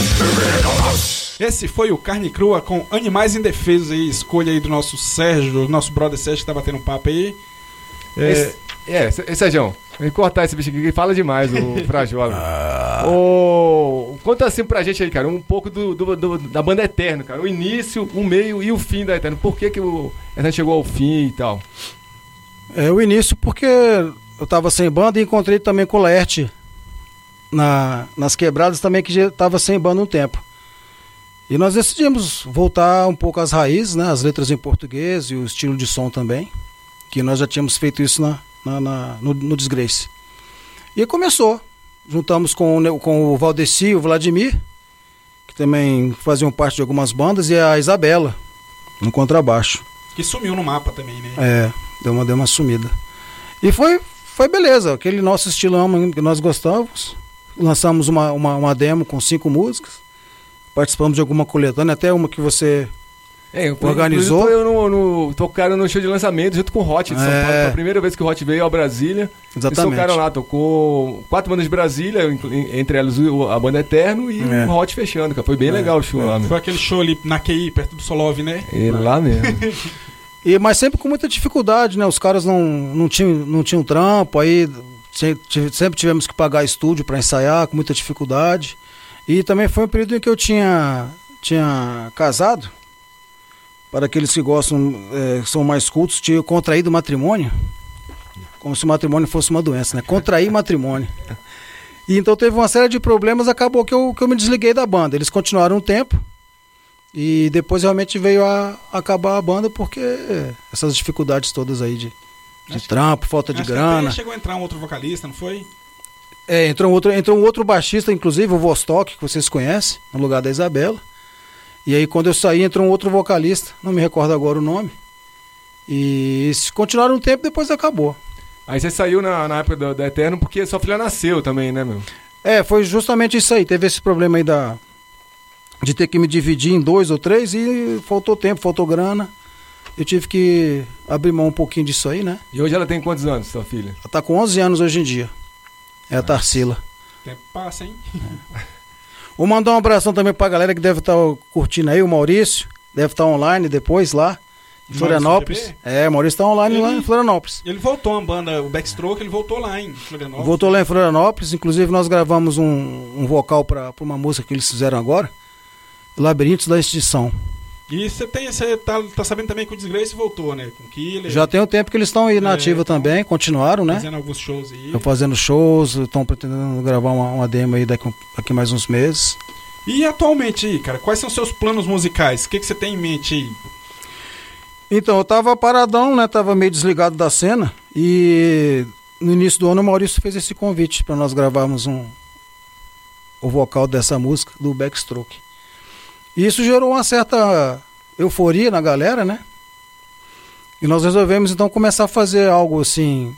Esse foi o Carne Crua com Animais Indefesos aí. Escolha aí do nosso Sérgio, do nosso brother Sérgio que tá batendo um papo aí. É, Esse, é, Sérgio, vem cortar esse bicho aqui que fala demais, o Frajola. Ô, conta assim pra gente aí, cara, um pouco do, do- do- da banda Eterno, cara. O início, o meio e o fim da Eterno. Por que, que o Eterno chegou ao fim e tal? É o início porque eu tava sem banda e encontrei também com o Laerte na, nas quebradas também que já tava sem banda um tempo. E nós decidimos voltar um pouco às raízes, né? As letras em português e o estilo de som também. Que nós já tínhamos feito isso na, na- na- no, no Disgrace. E começou. Juntamos com, com o Valdeci e o Vladimir, que também faziam parte de algumas bandas, e a Isabela, no contrabaixo. Que sumiu no mapa também, né? É, deu uma, deu uma sumida. E foi, foi beleza, aquele nosso estilão que nós gostávamos. Lançamos uma, uma, uma demo com cinco músicas. Participamos de alguma coletânea, até uma que você. É, eu- Organizou? Eu no, no, tocaram no show de lançamento junto com o Hot de São É. Paulo. Foi a primeira vez que o Hot veio a Brasília. Eles Exatamente. tocaram lá, tocou quatro bandas de Brasília, entre elas a banda Eterno e É. o Hot fechando, cara. Foi bem legal o show lá, meu. Foi aquele show ali na QI, perto do Solov, né? E lá mesmo. E, mas sempre com muita dificuldade, né? Os caras não, não, tinham, não tinham trampo, aí sempre tivemos que pagar estúdio para ensaiar, com muita dificuldade. E também foi um período em que eu tinha, tinha casado. Para aqueles que gostam, eh, são mais cultos, tinha contraído matrimônio. Como se o matrimônio fosse uma doença, né? Contrair matrimônio. E então teve uma série de problemas, acabou que eu, que eu me desliguei da banda. Eles continuaram um tempo. E depois realmente veio a acabar a banda porque essas dificuldades todas aí de, de Acho- trampo, falta de grana. até chegou a entrar um outro vocalista, não foi? É, entrou um outro, entrou um outro baixista, inclusive, o Vostok, que vocês conhecem, no lugar da Isabela. E aí quando eu saí, entrou um outro vocalista, não me recordo agora o nome. E continuaram um tempo, depois acabou. Aí você saiu na, na época da, da Eterno porque sua filha nasceu também, né, meu? É, foi justamente isso aí. Teve esse problema aí da de ter que me dividir em dois ou três e faltou tempo, faltou grana. Eu tive que abrir mão um pouquinho disso aí, né? E hoje ela tem quantos anos, sua filha? Ela tá com 11 anos hoje em dia. É a Tarsila. O tempo passa, hein? Vou mandar um abração também pra galera que deve estar curtindo aí, o Maurício. Deve estar online depois lá. Em Florianópolis. É, Maurício tá online lá Ele- em Florianópolis. Ele voltou a banda, o Backstroke, ele voltou lá em Florianópolis. Voltou lá em Florianópolis. Inclusive, nós gravamos um, um vocal pra pra uma música que eles fizeram agora. Labirintos da Extinção. E você tem, você tá, tá sabendo também que o Disgrace voltou, né? Com Killer, Já tem um tempo que eles estão aí na É, ativa então- também, continuaram, né? fazendo alguns shows aí. Estão fazendo shows, estão pretendendo gravar uma, uma demo aí daqui, daqui mais uns meses. E atualmente aí, cara, quais são seus planos musicais? O que, que você tem em mente aí? Então, eu tava paradão, né? Tava meio desligado da cena. E no início do ano o Maurício fez esse convite para nós gravarmos um o vocal dessa música do Backstroke. E isso gerou uma certa euforia na galera, né? E nós resolvemos então começar a fazer algo assim,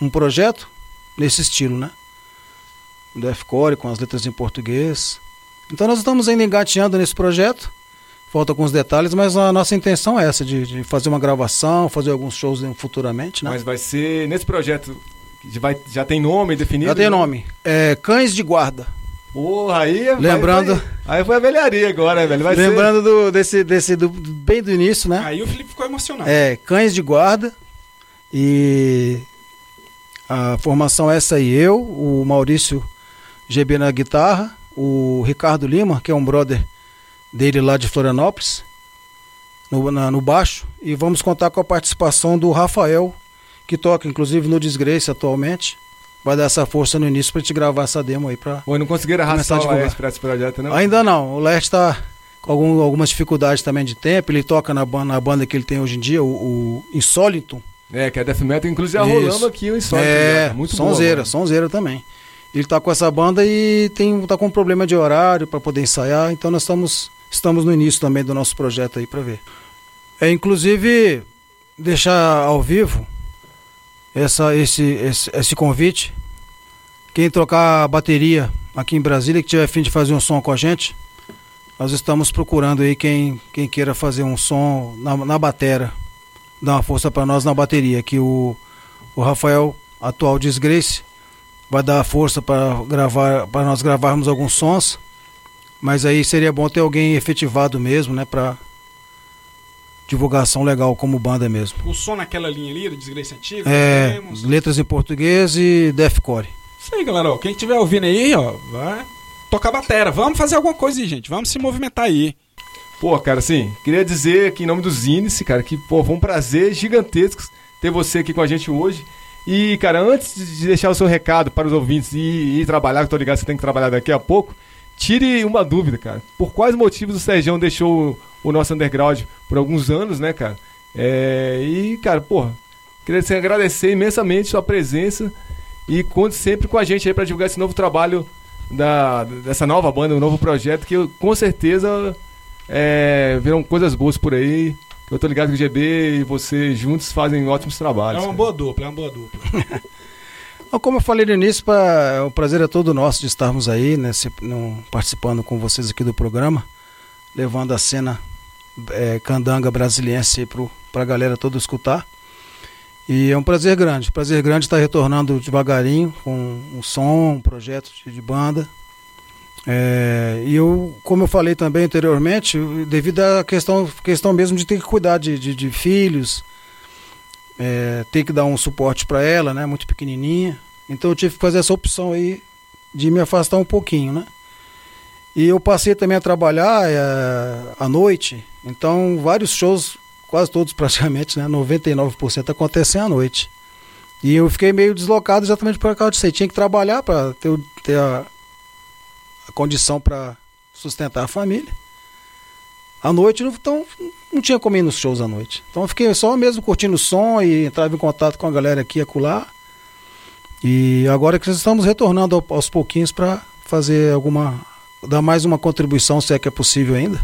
um projeto nesse estilo, né? Deathcore com as letras em português. Então nós estamos ainda engateando nesse projeto. Falta alguns detalhes, mas a nossa intenção é essa, de, de fazer uma gravação, fazer alguns shows futuramente, né? Mas vai ser nesse projeto. Vai, já tem nome definido? Já tem nome. É Cães de Guarda. Porra, aí. Lembrando- vai- aí foi a velharia agora, velho. Vai Lembrando do, desse, desse do, bem do início, né? Aí o Felipe ficou emocionado. É, Cães de Guarda. E a formação é essa aí, eu, o Maurício GB na guitarra, o Ricardo Lima, que é um brother dele lá de Florianópolis, no, na- no baixo, e vamos contar com a participação do Rafael, que toca inclusive no Disgrace atualmente. Vai dar essa força no início pra gente gravar essa demo aí pra. Pô, não conseguiram arrastar o. Laércio pra esse projeto, não? Ainda não, o Leste tá com algum- algumas dificuldades também de tempo, ele toca na, na banda que ele tem hoje em dia, o, o Insólito. É, que é Death Metal, inclusive já Isso. rolamos aqui o Insólito. É, já. muito boa, sonzeira, mano. sonzeira também. Ele tá com essa banda e tem, tá com um problema de horário para poder ensaiar, então nós estamos, estamos no início também do nosso projeto aí para ver. É, inclusive, deixar ao vivo essa, esse, esse, esse convite. Quem trocar a bateria aqui em Brasília, que tiver fim de fazer um som com a gente, nós estamos procurando aí quem, quem queira fazer um som na, na batera. Dar uma força para nós na bateria, que o, o Rafael, atual Disgrace, vai dar força para gravar, para nós gravarmos alguns sons. Mas aí seria bom ter alguém efetivado mesmo, né, para divulgação legal como banda mesmo. O som naquela linha ali, do Disgrace Antigo. É, temos. letras em português e deathcore. Isso aí, galera. Ó, quem estiver ouvindo aí, ó, vai. tocar batera. Vamos fazer alguma coisa aí, gente. Vamos se movimentar aí. Pô, cara, assim, queria dizer aqui em nome dos Índice, cara, que, pô, foi um prazer gigantesco ter você aqui com a gente hoje. E, cara, antes de deixar o seu recado para os ouvintes e ir trabalhar, que eu tô ligado que você tem que trabalhar daqui a pouco, tire uma dúvida, cara. Por quais motivos o Sérgio deixou o nosso underground por alguns anos, né, cara? É, e, cara, porra, queria assim, agradecer imensamente sua presença e conte sempre com a gente aí para divulgar esse novo trabalho da, dessa nova banda, um novo projeto que eu, com certeza é, virão coisas boas por aí. Eu tô ligado que o GB e você juntos fazem ótimos É trabalhos. uma cara. boa dupla, é uma boa dupla. Como eu falei no início, pra, o prazer é todo nosso de estarmos aí, né, se- no- participando com vocês aqui do programa, levando a cena é, candanga brasiliense para a galera toda escutar. E é um prazer grande, prazer grande estar retornando devagarinho com um som, um projeto de, de banda. É, e eu, como eu falei também anteriormente, devido à questão, questão mesmo de ter que cuidar de, de, de filhos, é, ter que dar um suporte para ela, né, muito pequenininha. Então eu tive que fazer essa opção aí de me afastar um pouquinho, né? E eu passei também a trabalhar é, à noite, então vários shows, quase todos praticamente, né, 99% acontecem à noite. E eu fiquei meio deslocado exatamente por causa disso. aí. Tinha que trabalhar para ter, ter a, a condição para sustentar a família. À noite, não- então não tinha como ir nos shows à noite. Então eu fiquei só mesmo curtindo o som e entrava em contato com a galera aqui e acolá. E agora que estamos retornando ao- aos pouquinhos para fazer alguma. dar mais uma contribuição, se é que é possível ainda,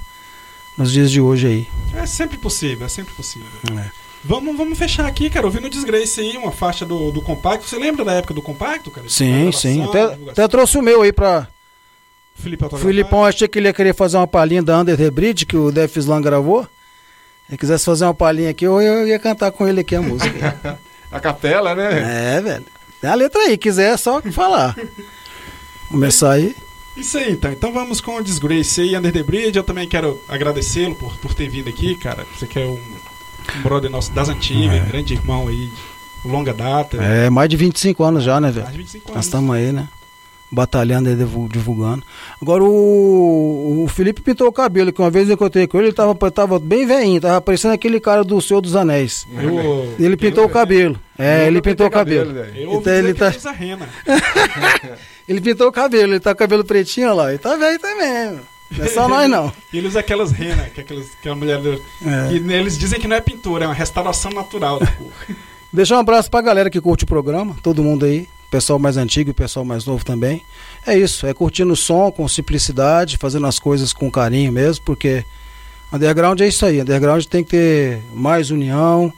nos dias de hoje aí. É sempre possível, é sempre possível. É. Vamos, vamos fechar aqui, cara. Ouvindo Disgrace aí, uma faixa do, do compacto. Você lembra da época do compacto, cara? Sim, sim. Até, até trouxe o meu aí pra. Felipe. Filipão achei que ele ia querer fazer uma palhinha da Under the Bridge, que o Def Slam gravou. Se ele quisesse fazer uma palhinha aqui, eu, eu ia cantar com ele aqui a música. A capela, né? é, velho. Tem a letra aí, quiser é só falar. Começar aí. Isso aí, então. Então vamos com o Disgrace aí, Under the Bridge. Eu também quero agradecê-lo por, por ter vindo aqui, cara. Você que é um, um brother nosso das antigas, grande irmão aí, de longa data. É, mais de 25 anos já, né, velho? Mais de 25 Nós anos. estamos aí, né? Batalhando e divu- divulgando. Agora o, o Felipe pintou o cabelo, que uma vez eu encontrei com ele, ele tava, tava bem velhinho, tava parecendo aquele cara do Senhor dos Anéis. Eu, Ele pintou o cabelo. É, ele pintou o cabelo. velho. eu Então ele que tá- ele usa rena. Ele pintou o cabelo, ele tá com o cabelo pretinho, ó lá. Ele tá velho também. Não é só nós, não. E ele usa aquelas renas, que é aquelas, aquela mulher. do- É. que eles dizem que não é pintura, é uma restauração natural da cor. Deixar um abraço pra galera que curte o programa, todo mundo aí, pessoal mais antigo e pessoal mais novo também. É isso, é curtindo o som com simplicidade, fazendo as coisas com carinho mesmo, porque underground é isso aí, underground tem que ter mais união,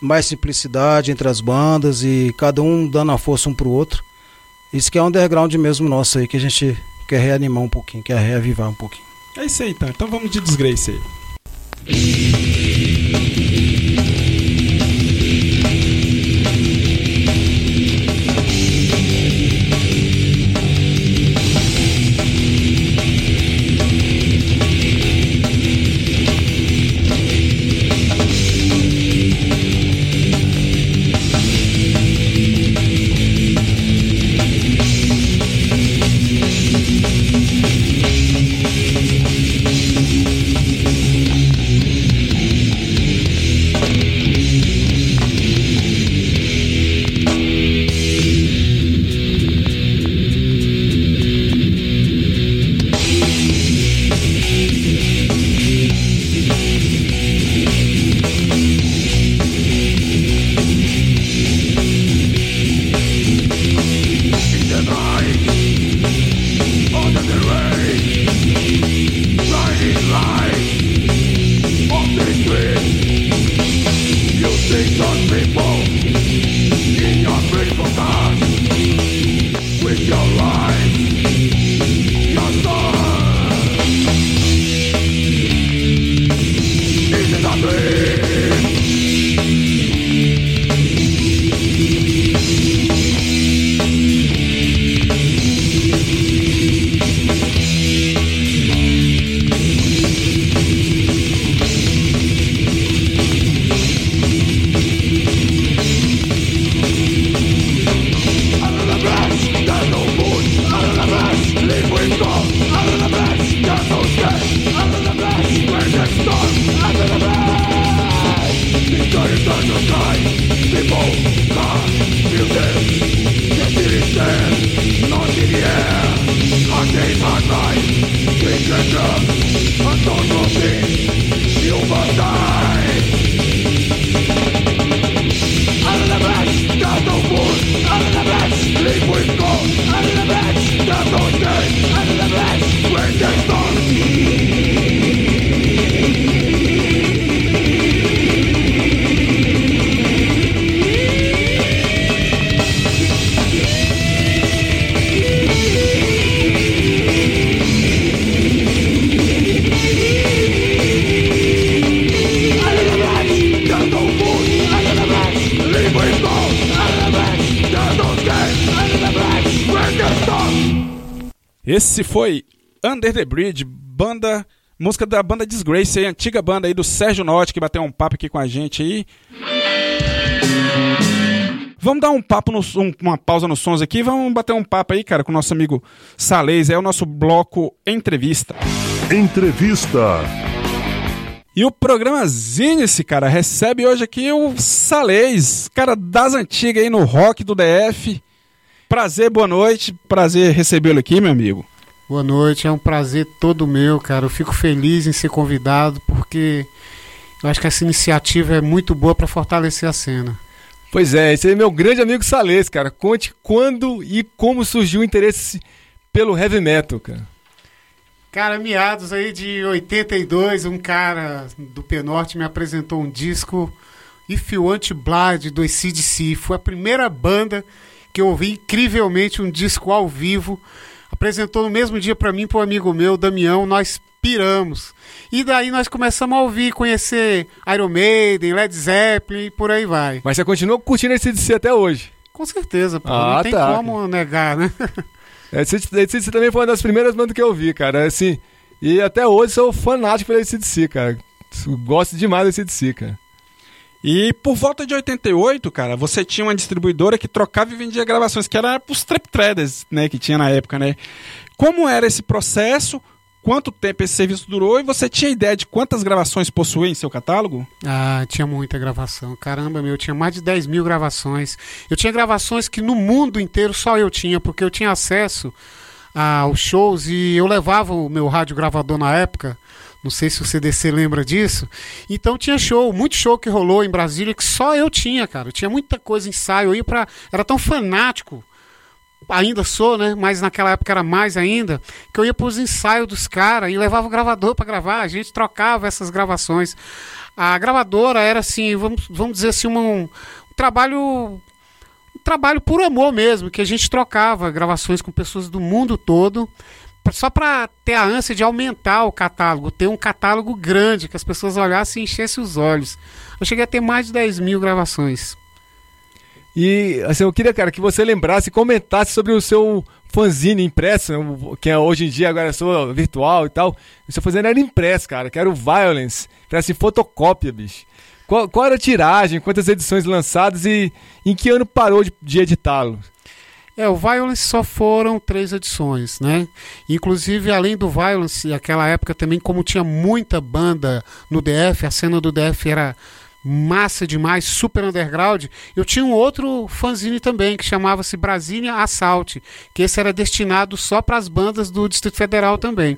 mais simplicidade entre as bandas e cada um dando a força um pro outro. Isso que é underground mesmo nosso aí, que a gente quer reanimar um pouquinho, quer reavivar um pouquinho. É isso aí, então. Então vamos de Disgrace aí. Esse foi Under the Bridge, banda, música da banda Disgrace, aí, antiga banda aí do Sérgio Norte, que bateu um papo aqui com a gente aí. Vamos dar um papo, no, um- uma pausa nos sons aqui, vamos bater um papo aí, cara, com o nosso amigo Salês, é o nosso bloco Entrevista. Entrevista. E o programa Zine-se, cara, recebe hoje aqui o Salês, cara das antigas aí no rock do DF. Prazer, boa noite, prazer recebê-lo aqui, meu amigo. Boa noite, é um prazer todo meu, cara. Eu fico feliz em ser convidado porque eu acho que essa iniciativa é muito boa para fortalecer a cena. Pois é, esse é meu grande amigo Salês, cara. Conte quando e como surgiu o interesse pelo heavy metal, cara. Cara, meados aí de 82, um cara do P-Norte me apresentou um disco If You Want Blood do ACDC. Foi a primeira banda que eu ouvi incrivelmente um disco ao vivo. Apresentou no mesmo dia pra mim, pro amigo meu, Damião, nós piramos. E daí nós começamos a ouvir, conhecer Iron Maiden, Led Zeppelin e por aí vai. Mas você continua curtindo esse DC até hoje. Com certeza, pô, Ah, não tem tá. como negar, né? Esse DC também foi uma das primeiras bandas que eu vi, cara. Assim, e até hoje sou fanático pelo ACDC, cara. Gosto demais do ACDC, cara. E por volta de 88, cara, você tinha uma distribuidora que trocava e vendia gravações, que era os Trap Traders, né, que tinha na época, né? Como era esse processo? Quanto tempo esse serviço durou? E você tinha ideia de quantas gravações possuía em seu catálogo? Ah, tinha muita gravação. Caramba, meu, tinha mais de 10 mil gravações. Eu tinha gravações que no mundo inteiro só eu tinha, porque eu tinha acesso aos shows e eu levava o meu rádio gravador na época. Não sei se o CDC lembra disso. Então tinha show, muito show que rolou em Brasília que só eu tinha, cara. Eu tinha muita coisa, ensaio. Ia pra. Era tão fanático ainda sou, né? Mas naquela época era mais ainda, que eu ia pros ensaios dos caras e levava o gravador para gravar, a gente trocava essas gravações. A gravadora era assim, vamos, vamos dizer assim, um, um trabalho um trabalho por amor mesmo, que a gente trocava gravações com pessoas do mundo todo, só para ter a ânsia de aumentar o catálogo, ter um catálogo grande, que as pessoas olhassem e enchessem os olhos. Eu cheguei a ter mais de 10 mil gravações. E assim, eu queria, cara, que você lembrasse e comentasse sobre o seu fanzine impresso, né, que é hoje em dia agora é só virtual e tal. O seu fanzine era impresso, cara, que era o Violence, era assim, fotocópia, bicho. Qual, qual era a tiragem, quantas edições lançadas e em que ano parou de, de editá-lo? É, o Violence só foram três edições, né? Inclusive, além do Violence, naquela época também, como tinha muita banda no DF, a cena do DF era massa demais, super underground, eu tinha um outro fanzine também, que chamava-se Brasília Assault, que esse era destinado só para as bandas do Distrito Federal também.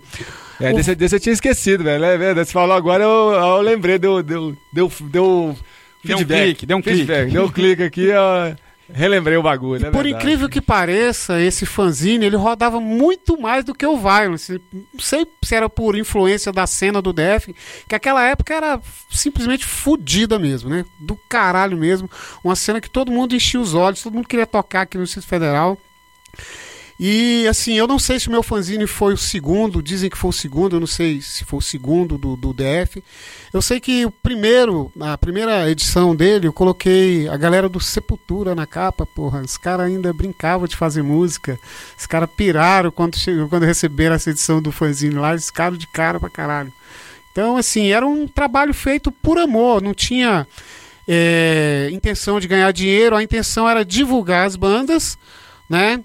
É, O- desse, desse eu tinha esquecido, velho. É verdade. Você falou agora, eu, eu lembrei, deu, deu, deu, deu Deu um feedback. clique, deu um feedback, clique. Deu um clique aqui, ó, relembrei o bagulho. E é por verdade. incrível que pareça, esse fanzine ele rodava muito mais do que o Violence. Não sei se era por influência da cena do DF, que aquela época era simplesmente fodida mesmo, né? Do caralho mesmo. Uma cena que todo mundo enchia os olhos, todo mundo queria tocar aqui no Distrito Federal. E assim, eu não sei se o meu fanzine foi o segundo, dizem que foi o segundo, eu não sei se foi o segundo do, do DF. Eu sei que o primeiro, a primeira edição dele, eu coloquei a galera do Sepultura na capa, porra. Os caras ainda brincavam de fazer música. Os caras piraram quando, chegou, quando receberam essa edição do fanzine lá, eles ficaram de cara pra caralho. Então, assim, era um trabalho feito por amor, não tinha é, intenção de ganhar dinheiro, a intenção era divulgar as bandas, né?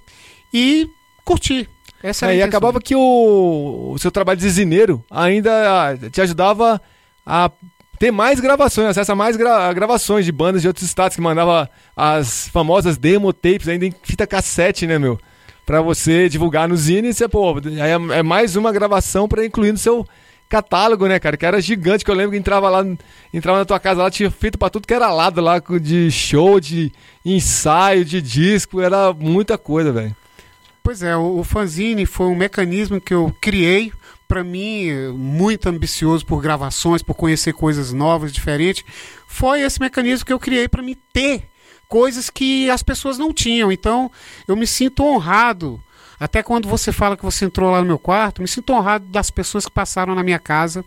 E curtir. Essa É, e acabava que o, o seu trabalho de zineiro ainda ah, te ajudava a ter mais gravações, acesso a mais gra- gravações de bandas de outros estados que mandava as famosas demo tapes ainda em fita cassete, né, meu? Pra você divulgar no Zine e você, pô, aí é, é mais uma gravação pra incluir no seu catálogo, né, cara? Que era gigante, que eu lembro que entrava lá, entrava na tua casa lá, tinha fita pra tudo que era lado lá, de show, de ensaio, de disco, era muita coisa, velho. Pois é, o, fanzine foi um mecanismo que eu criei para mim muito ambicioso por gravações, por conhecer coisas novas, diferentes. Foi esse mecanismo que eu criei para me ter coisas que as pessoas não tinham. Então, eu me sinto honrado. Até quando você fala que você entrou lá no meu quarto, me sinto honrado das pessoas que passaram na minha casa.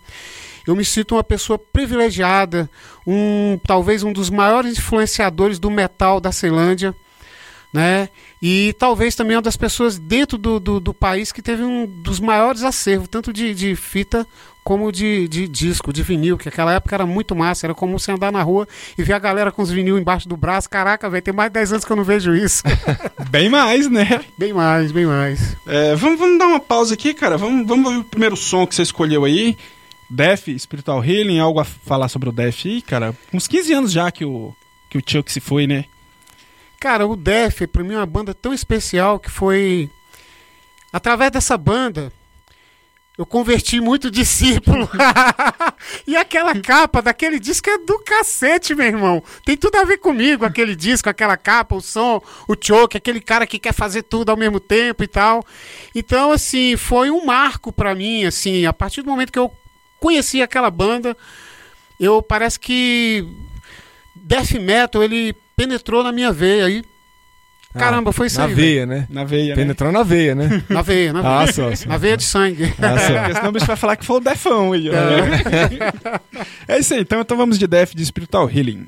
Eu me sinto uma pessoa privilegiada, um talvez um dos maiores influenciadores do metal da Ceilândia né? E talvez também uma das pessoas dentro do, do, do país que teve um dos maiores acervos, tanto de, de fita como de, de disco, de vinil, que aquela época era muito massa, era como você andar na rua e ver a galera com os vinil embaixo do braço. Caraca, velho, tem mais de 10 anos que eu não vejo isso. Bem mais, né? bem mais, bem mais. É, vamos, vamos dar uma pausa aqui, cara. Vamos, vamos ouvir o primeiro som que você escolheu aí. Def, Spiritual Healing, algo a falar sobre o Def aí, cara. Uns 15 anos já que o, que o Chuck se foi, né? Cara, o Def, pra mim, é uma banda tão especial que foi. Através dessa banda, eu converti muito discípulo. e aquela capa daquele disco é do cacete, meu irmão. Tem tudo a ver comigo, aquele disco, aquela capa, o som, o choke, aquele cara que quer fazer tudo ao mesmo tempo e tal. Então, assim, foi um marco pra mim, assim, a partir do momento que eu conheci aquela banda, eu parece que death metal ele penetrou na minha veia aí. Caramba, foi isso na aí. veia, né? Na veia, né? Penetrou na veia, né? Na veia, na veia. Ah, só, só. Na veia de sangue. Ah, só. Porque senão o bicho vai falar que foi o Defão aí, ó. É isso aí, então, então vamos de Def de Spiritual Healing.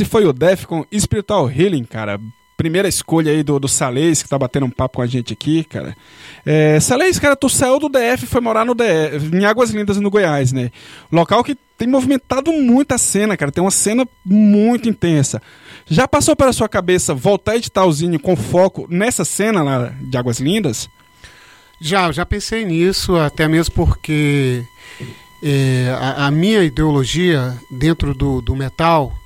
Esse foi o Def com Spiritual Healing, cara. Primeira escolha aí do, do Salês, que tá batendo um papo com a gente aqui, cara. É, Salês, cara, tu saiu do DF e foi morar no DF, em Águas Lindas, no Goiás, né? Local que tem movimentado muito a cena, cara. Tem uma cena muito intensa. Já passou pela sua cabeça voltar a editar o Zine com foco nessa cena lá de Águas Lindas? Já, já pensei nisso, até mesmo porque é, a, a minha ideologia dentro do, do metal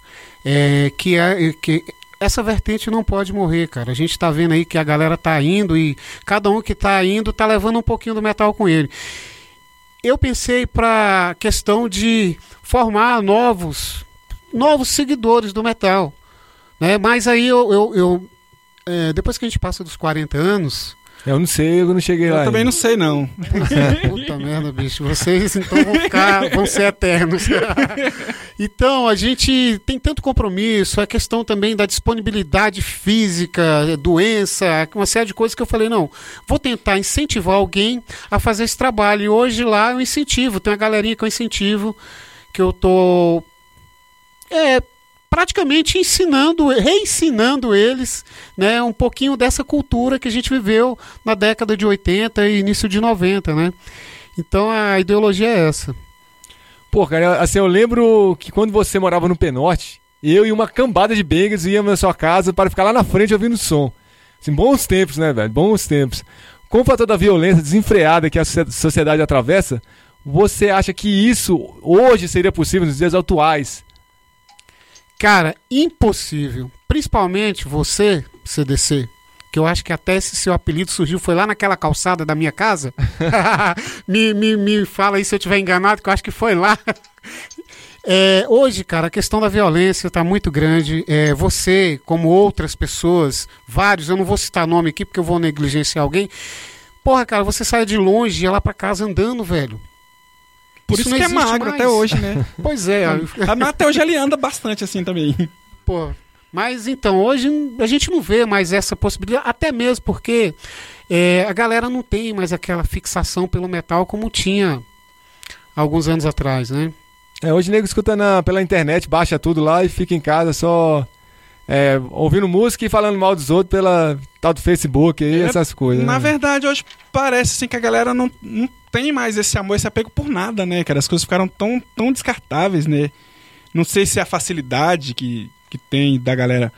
é que, é que essa vertente não pode morrer, cara. A gente tá vendo aí que a galera tá indo e cada um que tá indo tá levando um pouquinho do metal com ele. Eu pensei para questão de formar novos novos seguidores do metal, né? Mas aí eu, eu, eu, é, depois que a gente passa dos 40 anos, Eu não sei, eu não cheguei lá. Eu também ainda. não sei, não. Puta merda, bicho. Vocês então vão ficar, vão ser eternos. então, a gente tem tanto compromisso, a questão também da disponibilidade física, doença, uma série de coisas que eu falei, não, vou tentar incentivar alguém a fazer esse trabalho. E hoje lá eu incentivo, tem uma galerinha que eu incentivo, que eu tô é, praticamente ensinando, reensinando eles, né, um pouquinho dessa cultura que a gente viveu na década de 80 e início de 90, né? Então a ideologia é essa. Pô, cara, assim, eu lembro que quando você morava no Penorte, eu e uma cambada de bangers íamos na sua casa para ficar lá na frente ouvindo som. Assim, bons tempos, né, velho? Bons tempos. Com o fator da violência desenfreada que a socie- sociedade atravessa, você acha que isso hoje seria possível nos dias atuais? Cara, impossível. Principalmente você, CDC, que eu acho que até esse seu apelido surgiu, foi lá naquela calçada da minha casa. me, me, me fala aí se eu estiver enganado, que eu acho que foi lá. É, hoje, cara, a questão da violência está muito grande. É, você, como outras pessoas, vários, eu não vou citar nome aqui porque eu vou negligenciar alguém, Porra, cara, você saia de longe e ia lá pra casa andando, velho. Por Isso isso, não que é magro mais. até hoje, né? Pois é, Mas até hoje ele anda bastante assim também. pô. Mas então, hoje a gente não vê mais essa possibilidade, até mesmo porque é, a galera não tem mais aquela fixação pelo metal como tinha alguns anos atrás, né? É, hoje o nego escuta na- pela internet, baixa tudo lá e fica em casa só é, ouvindo música e falando mal dos outros pela tal do Facebook e É, essas coisas. Na né? verdade, hoje parece assim que a galera não, não tem mais esse amor, esse apego por nada, né, cara? As coisas ficaram tão, tão descartáveis, né? Não sei se é a facilidade que, que tem da galera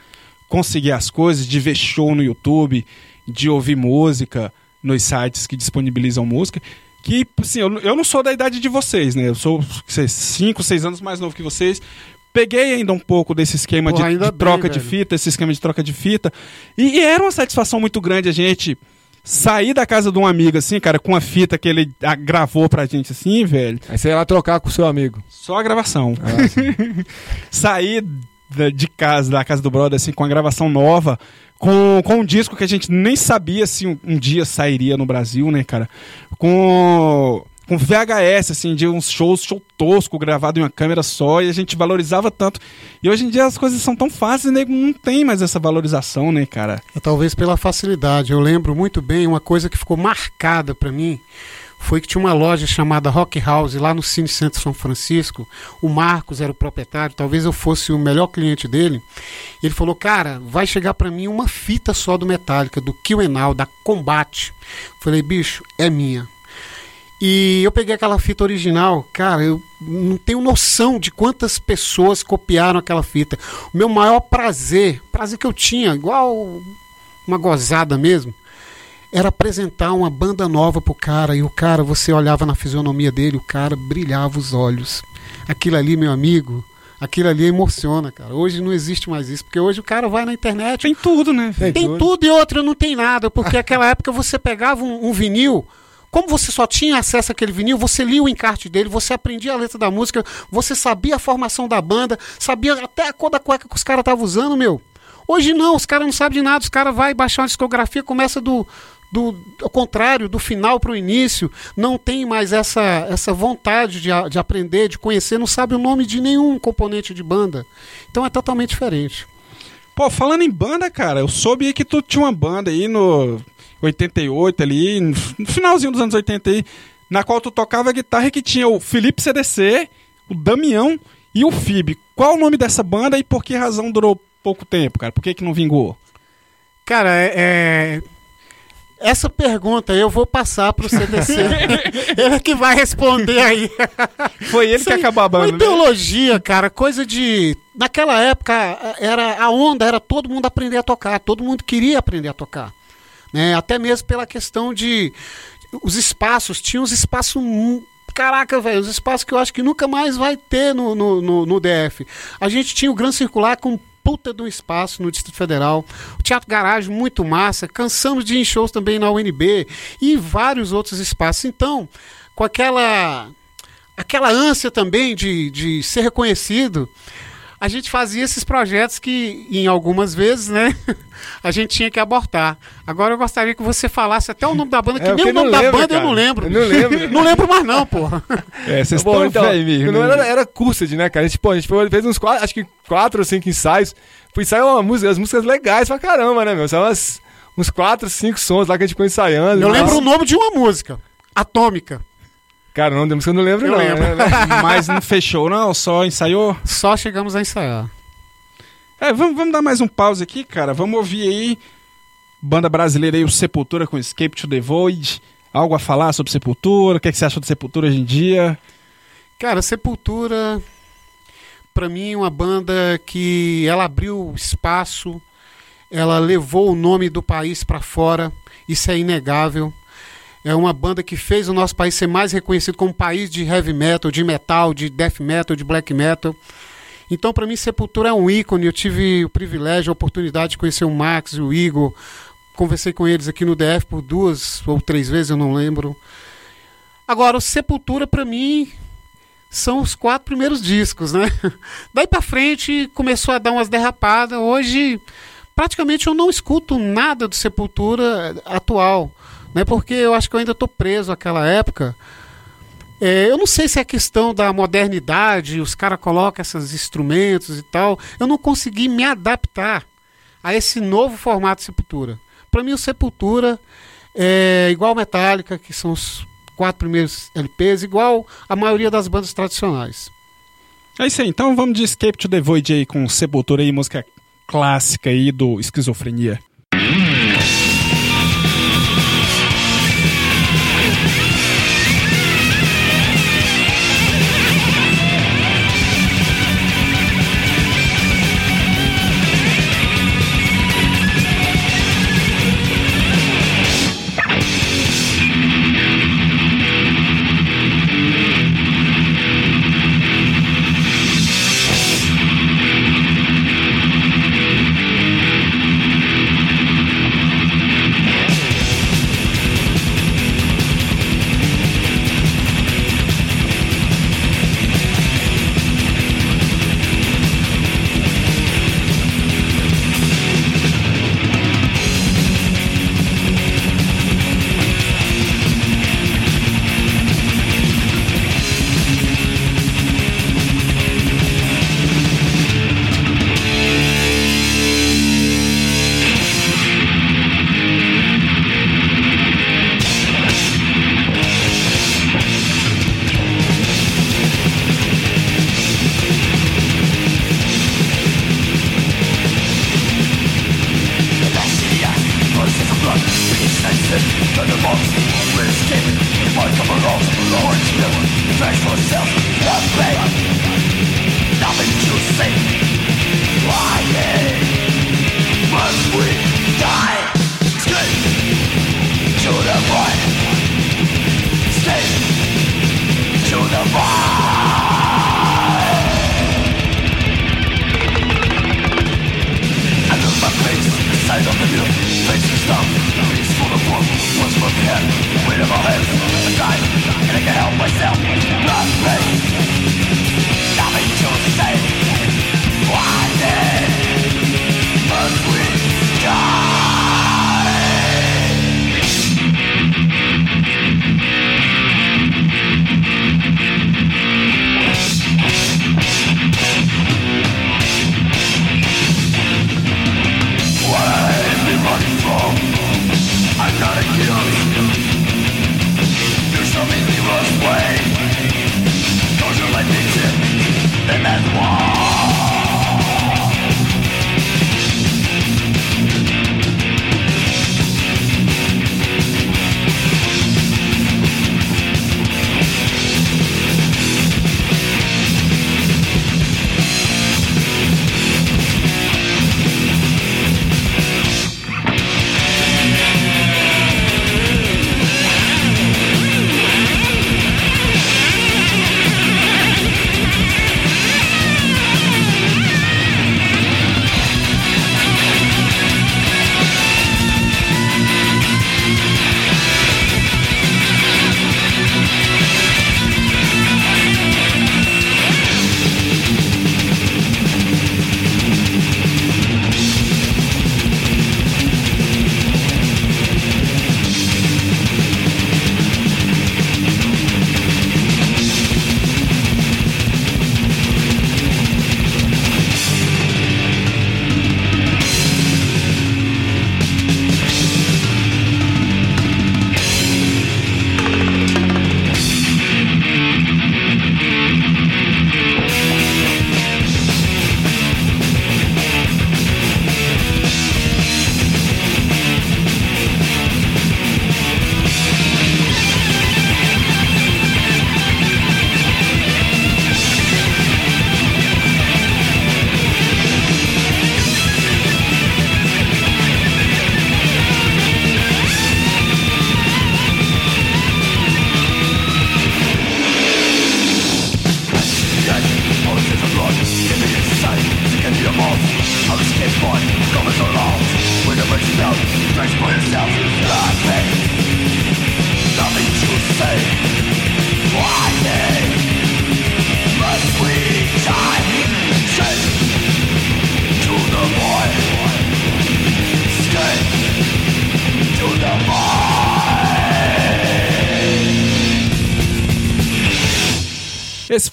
conseguir as coisas, de ver show no YouTube, de ouvir música nos sites que disponibilizam música. Que, assim, eu, eu não sou da idade de vocês, né? Eu sou 5, 6 anos mais novo que vocês. Peguei ainda um pouco desse esquema Porra, de, de bem, troca de velho. fita, esse esquema de troca de fita. E, e era uma satisfação muito grande a gente sair da casa de um amigo, assim, cara, com a fita que ele ah, gravou pra gente, assim, velho. Aí você ia lá trocar com o seu amigo. Só a gravação. Ah, sair de casa, da casa do brother, assim, com a gravação nova, com, com um disco que a gente nem sabia se um, um dia sairia no Brasil, né, cara? Com, com VHS, assim, de uns shows, show tosco, gravado em uma câmera só, e a gente valorizava tanto. E hoje em dia as coisas são tão fáceis, nego não tem mais essa valorização, né, cara? É, talvez pela facilidade. Eu lembro muito bem uma coisa que ficou marcada pra mim. Foi que tinha uma loja chamada Rock House lá no Cine Centro São Francisco. O Marcos era o proprietário, talvez eu fosse o melhor cliente dele. Ele falou: Cara, vai chegar pra mim uma fita só do Metallica, do Kill and All, da Combate. Falei: Bicho, é minha. E eu peguei aquela fita original, cara, eu não tenho noção de quantas pessoas copiaram aquela fita. O meu maior prazer, prazer que eu tinha, igual uma gozada mesmo, era apresentar uma banda nova pro cara e o cara, você olhava na fisionomia dele, o cara brilhava os olhos. Aquilo ali, meu amigo, aquilo ali emociona, cara. Hoje não existe mais isso, porque hoje o cara vai na internet, Tem tudo, né? Tem tem tudo. tudo e outra não tem nada, porque naquela época você pegava um, um vinil, como você só tinha acesso àquele vinil, você lia o encarte dele, você aprendia a letra da música, você sabia a formação da banda, sabia até a cor da cueca que os caras estavam usando, meu. Hoje não, os caras não sabem de nada, os caras vão baixar uma discografia, começa do, do contrário, do final para o início, não tem mais essa, essa vontade de, de aprender, de conhecer, não sabe o nome de nenhum componente de banda. Então é totalmente diferente. Pô, falando em banda, cara, eu soube que tu tinha uma banda aí no 88 ali, no finalzinho dos anos 80 aí, na qual tu tocava guitarra e que tinha o Felipe CDC, o Damião e o Fib. Qual o nome dessa banda e por que razão durou pouco tempo, cara? Por que que não vingou? Cara, é, é- essa pergunta eu vou passar pro CDC. Ele que vai responder aí. Foi ele Isso que acabou a Uma banda, né? ideologia, cara, coisa de. Naquela época, era a onda era todo mundo aprender a tocar, todo mundo queria aprender a tocar. Né? Até mesmo pela questão de. Os espaços, tinha uns espaços. Caraca, velho, os espaços que eu acho que nunca mais vai ter no, no, no- no DF. A gente tinha o Gran Circular com puta de um espaço no Distrito Federal, o Teatro Garagem muito massa, cansamos de ir em shows também na UNB e vários outros espaços. Então, com aquela aquela ânsia também de, de ser reconhecido, a gente fazia esses projetos que, em algumas vezes, né, a gente tinha que abortar. Agora eu gostaria que você falasse até o nome da banda, que É, nem o nome não da lembra, banda eu cara. não lembro. Eu não lembro. não lembro mais não, porra. É, vocês Bom, estão então, velho não né? era, era Cursed, né, cara? A gente, pô, a gente foi- fez uns quatro, acho que quatro ou cinco ensaios. Foi ensaiar uma música, as músicas legais pra caramba, né, meu? São umas, uns quatro, cinco sons lá que a gente ficou ensaiando. Eu Nossa. lembro o nome de uma música, Atômica. Cara, o nome da música eu não lembro, Eu não. lembro. né? Mas não fechou, não? Só ensaiou? Só chegamos a ensaiar. É, vamos, vamos dar mais um pause aqui, cara. Vamos ouvir aí. Banda brasileira aí, o Sepultura com Escape to the Void. Algo a falar sobre Sepultura? O que, é que você acha do Sepultura hoje em dia? Cara, Sepultura, pra mim, é uma banda que ela abriu espaço, ela levou o nome do país pra fora, isso é inegável. É uma banda que fez o nosso país ser mais reconhecido como país de heavy metal, de metal, de death metal, de black metal. Então, pra mim, Sepultura é um ícone. Eu tive o privilégio, a oportunidade de conhecer o Max e o Igor. Conversei com eles aqui no DF por duas ou três vezes, eu não lembro. Agora, o Sepultura, pra mim, são os quatro primeiros discos, né? Daí pra frente começou a dar umas derrapadas. Hoje, praticamente eu não escuto nada do Sepultura atual. Né? Porque eu acho que eu ainda estou preso àquela época. É, eu não sei se é questão da modernidade, os caras colocam esses instrumentos e tal. Eu não consegui me adaptar a esse novo formato de Sepultura. Para mim, o Sepultura é igual Metallica, que são os quatro primeiros LPs, igual a maioria das bandas tradicionais. É isso aí, então vamos de Escape to the Void aí com Sepultura aí, música clássica aí do Esquizofrenia.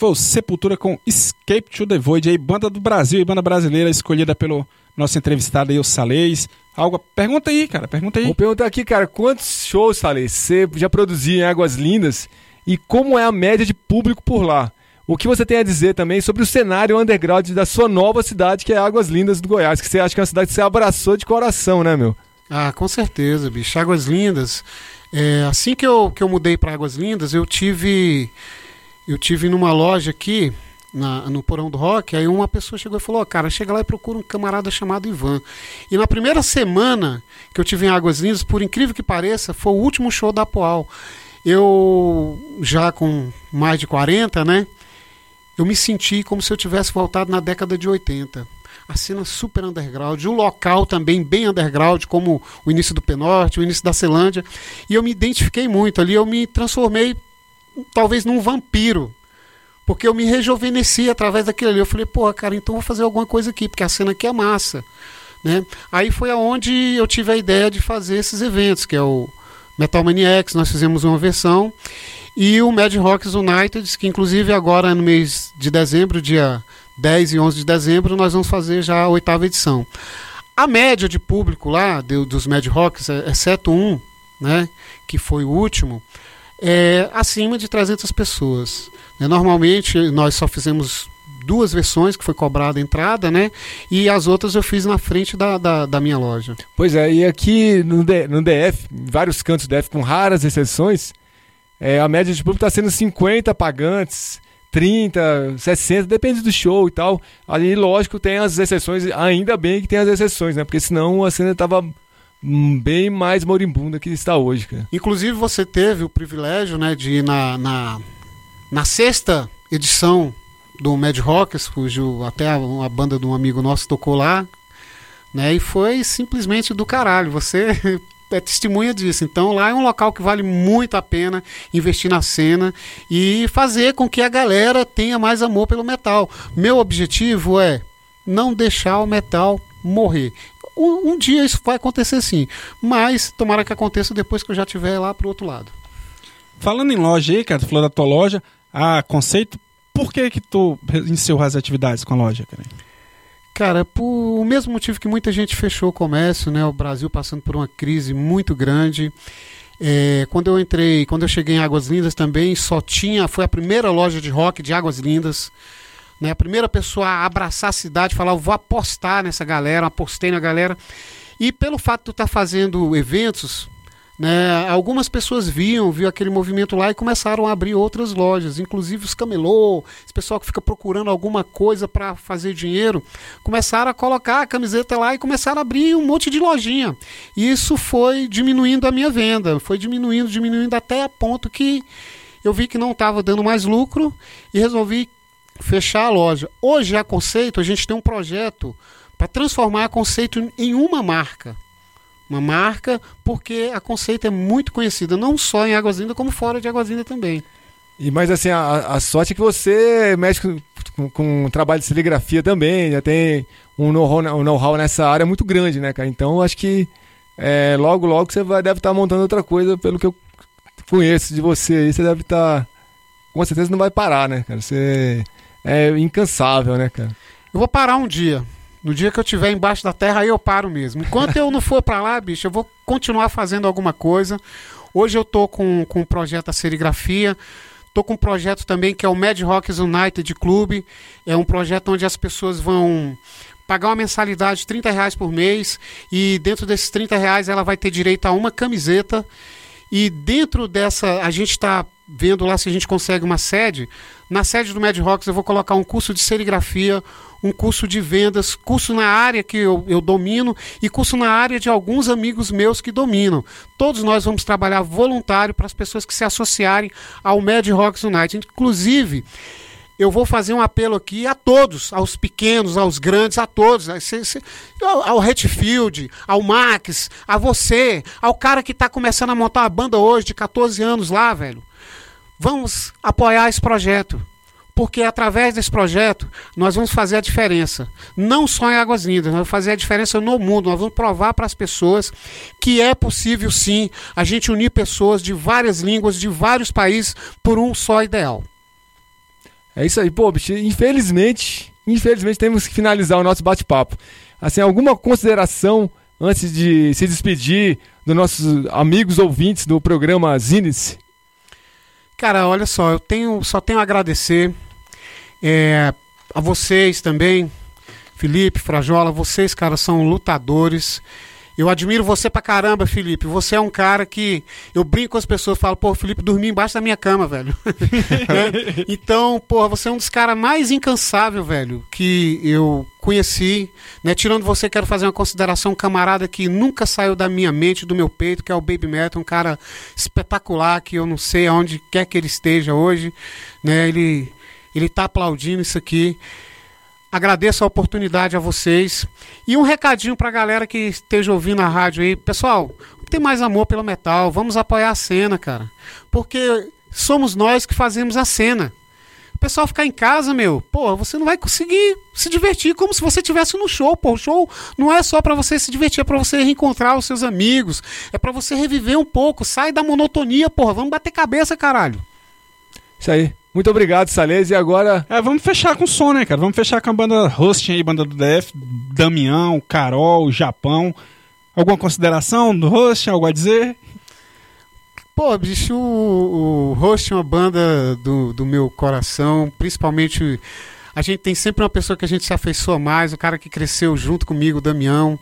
Foi o Sepultura com Escape to the Void, aí, banda do Brasil e banda brasileira escolhida pelo nosso entrevistado aí, o Salês. Algo, pergunta aí, cara, pergunta aí. Vou perguntar aqui, cara, quantos shows, Salê, você já produziu em Águas Lindas e como é a média de público por lá? O que você tem a dizer também sobre o cenário underground da sua nova cidade, que é Águas Lindas do Goiás, que você acha que é uma cidade que você abraçou de coração, né, meu? Ah, com certeza, bicho. Águas Lindas. É, assim que eu, que eu mudei para Águas Lindas, eu tive eu tive numa loja aqui na- no Porão do Rock, aí uma pessoa chegou e falou, "Ó, cara, chega lá e procura um camarada chamado Ivan. E na primeira semana que eu tive em Águas Lindas, por incrível que pareça, foi o último show da Poal. Eu, já com mais de 40, né, eu me senti como se eu tivesse voltado na década de 80. A cena super underground, o local também bem underground, como o início do Penorte, o início da Celândia. E eu me identifiquei muito ali, eu me transformei talvez num vampiro. Porque eu me rejuvenesci através daquilo ali. Eu falei, pô, cara, então vou fazer alguma coisa aqui, porque a cena aqui é massa. Né? Aí foi aonde eu tive a ideia de fazer esses eventos, que é o Metal Maniacs, nós fizemos uma versão, e o Mad Rocks United, que inclusive agora no mês de dezembro, dia 10 e 11 de dezembro, nós vamos fazer já a oitava edição. A média de público lá, do- dos Mad Rocks, é- exceto um, né, que foi o último, é acima de 300 pessoas. né? Normalmente nós só fizemos duas versões, que foi cobrada a entrada, né? E as outras eu fiz na frente da, da, da minha loja. Pois é, e aqui no, D- no DF, em vários cantos do DF, com raras exceções, é, a média de público está sendo 50 pagantes, 30, 60, depende do show e tal. Ali, lógico, tem as exceções, ainda bem que tem as exceções, né? Porque senão a cena estava bem mais moribunda que está hoje, cara. Inclusive você teve o privilégio, né, de ir na, na, na sexta edição do Mad Rockers, cujo até a, a banda de um amigo nosso tocou lá, né, e foi simplesmente do caralho. Você é testemunha disso. Então lá é um local que vale muito a pena investir na cena e fazer com que a galera tenha mais amor pelo metal. Meu objetivo é não deixar o metal morrer. Um, um dia isso vai acontecer sim, mas tomara que aconteça depois que eu já estiver lá pro outro lado. Falando em loja aí, cara, tu falou da tua loja, a conceito, por que que tu encerrou as atividades com a loja, cara? Cara, por o mesmo motivo que muita gente fechou o comércio, né? O Brasil passando por uma crise muito grande. É, quando eu entrei, quando eu cheguei em Águas Lindas também, só tinha, foi a primeira loja de rock de Águas Lindas. Né, a primeira pessoa a abraçar a cidade, falar, eu vou apostar nessa galera, apostei na galera. E pelo fato de estar fazendo eventos, né, algumas pessoas viam, viu aquele movimento lá e começaram a abrir outras lojas, inclusive os camelô, esse pessoal que fica procurando alguma coisa para fazer dinheiro, começaram a colocar a camiseta lá e começaram a abrir um monte de lojinha. E isso foi diminuindo a minha venda, foi diminuindo, diminuindo até a ponto que eu vi que não estava dando mais lucro e resolvi fechar a loja. Hoje a Conceito, a gente tem um projeto para transformar a Conceito em uma marca. Uma marca, porque a Conceito é muito conhecida, não só em Águas Lindas, como fora de Águas Lindas também. E, mas assim, a, a sorte é que você mexe com, com, com um trabalho de serigrafia também, já tem um know-how um know nessa área muito grande, né, cara? Então acho que é, logo, logo você vai, deve estar montando outra coisa, pelo que eu conheço de você aí, você deve estar. com certeza não vai parar, né, cara? Você é incansável, né, cara? Eu vou parar um dia. No dia que eu estiver embaixo da terra, aí eu paro mesmo. Enquanto eu não for para lá, bicho, eu vou continuar fazendo alguma coisa. Hoje eu tô com, com um projeto da serigrafia. Tô com um projeto também que é o Mad Rocks United Club. É um projeto onde as pessoas vão pagar uma mensalidade de 30 reais por mês. E dentro desses 30 reais ela vai ter direito a uma camiseta. E dentro dessa, a gente está vendo lá se a gente consegue uma sede. Na sede do Mad Rocks eu vou colocar um curso de serigrafia, um curso de vendas, curso na área que eu, eu domino e curso na área de alguns amigos meus que dominam. Todos nós vamos trabalhar voluntário para as pessoas que se associarem ao Mad Rocks United. Inclusive, eu vou fazer um apelo aqui a todos, aos pequenos, aos grandes, a todos, cê- ao ao Retfield, ao Max, a você, ao cara que está começando a montar uma banda hoje de 14 anos lá, velho. Vamos apoiar esse projeto. Porque através desse projeto nós vamos fazer a diferença. Não só em Águas Lindas, nós vamos fazer a diferença no mundo. Nós vamos provar para as pessoas que é possível sim a gente unir pessoas de várias línguas, de vários países, por um só ideal. É isso aí, pô, bicho. Infelizmente, infelizmente temos que finalizar o nosso bate-papo. Assim, alguma consideração antes de se despedir dos nossos amigos ouvintes do programa Zines? Cara, olha só, eu tenho, só tenho a agradecer é, a vocês também, Felipe, Frajola, vocês, cara, são lutadores. Eu admiro você pra caramba, Felipe. Você é um cara que. Eu brinco com as pessoas, falo, pô, Felipe dormiu embaixo da minha cama, velho. Né? Então, pô, você é um dos caras mais incansáveis, velho, que eu conheci. Né? Tirando você, quero fazer uma consideração, um camarada que nunca saiu da minha mente, do meu peito, que é o Baby Metal, um cara espetacular, que eu não sei aonde quer que ele esteja hoje. Né? Ele, ele tá aplaudindo isso aqui. Agradeço a oportunidade a vocês. E um recadinho pra galera que esteja ouvindo a rádio aí. Pessoal, tem mais amor pelo metal. Vamos apoiar a cena, cara. Porque somos nós que fazemos a cena. O pessoal ficar em casa, meu, pô, você não vai conseguir se divertir como se você estivesse no show, pô. O show não é só pra você se divertir, é pra você reencontrar os seus amigos, é pra você reviver um pouco, sai da monotonia, porra. Vamos bater cabeça, caralho. Isso aí. Muito obrigado, Salles. E agora, É, vamos fechar com o som, né, cara? Vamos fechar com a banda hosting aí, banda do DF, Damião, Carol, Japão. Alguma consideração do host? Algo a dizer? Pô, bicho, o, o Host é uma banda do, do meu coração, principalmente a gente tem sempre uma pessoa que a gente se afeiçoa mais, o cara que cresceu junto comigo, o Damião.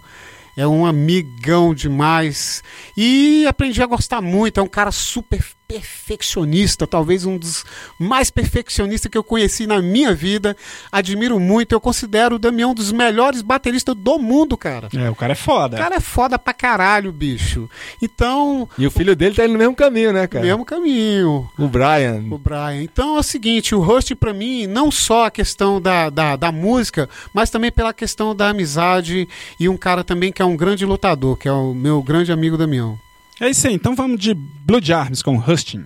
É um amigão demais. E aprendi a gostar muito. É um cara super perfeccionista, talvez um dos mais perfeccionistas que eu conheci na minha vida. Admiro muito. Eu considero o Damião um dos melhores bateristas do mundo, cara. É, o cara é foda. O cara é foda pra caralho, bicho. Então, e o filho dele tá indo no mesmo caminho, né, cara? mesmo caminho. O Brian. O Brian. Então é o seguinte, o host pra mim, não só a questão da, da, da música, mas também pela questão da amizade e um cara também que é um grande lutador, que é o meu grande amigo Damião. É isso aí, então vamos de Blood Arms com Husting.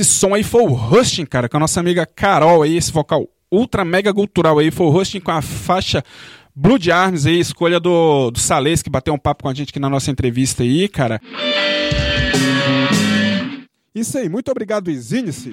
Esse som aí foi o Rusting, cara, com a nossa amiga Carol aí, esse vocal ultra mega cultural aí, foi o Rusting com a faixa Blood Arms aí, escolha do, do Sales, que bateu um papo com a gente aqui na nossa entrevista aí, cara. Isso aí, muito obrigado, Exine-se.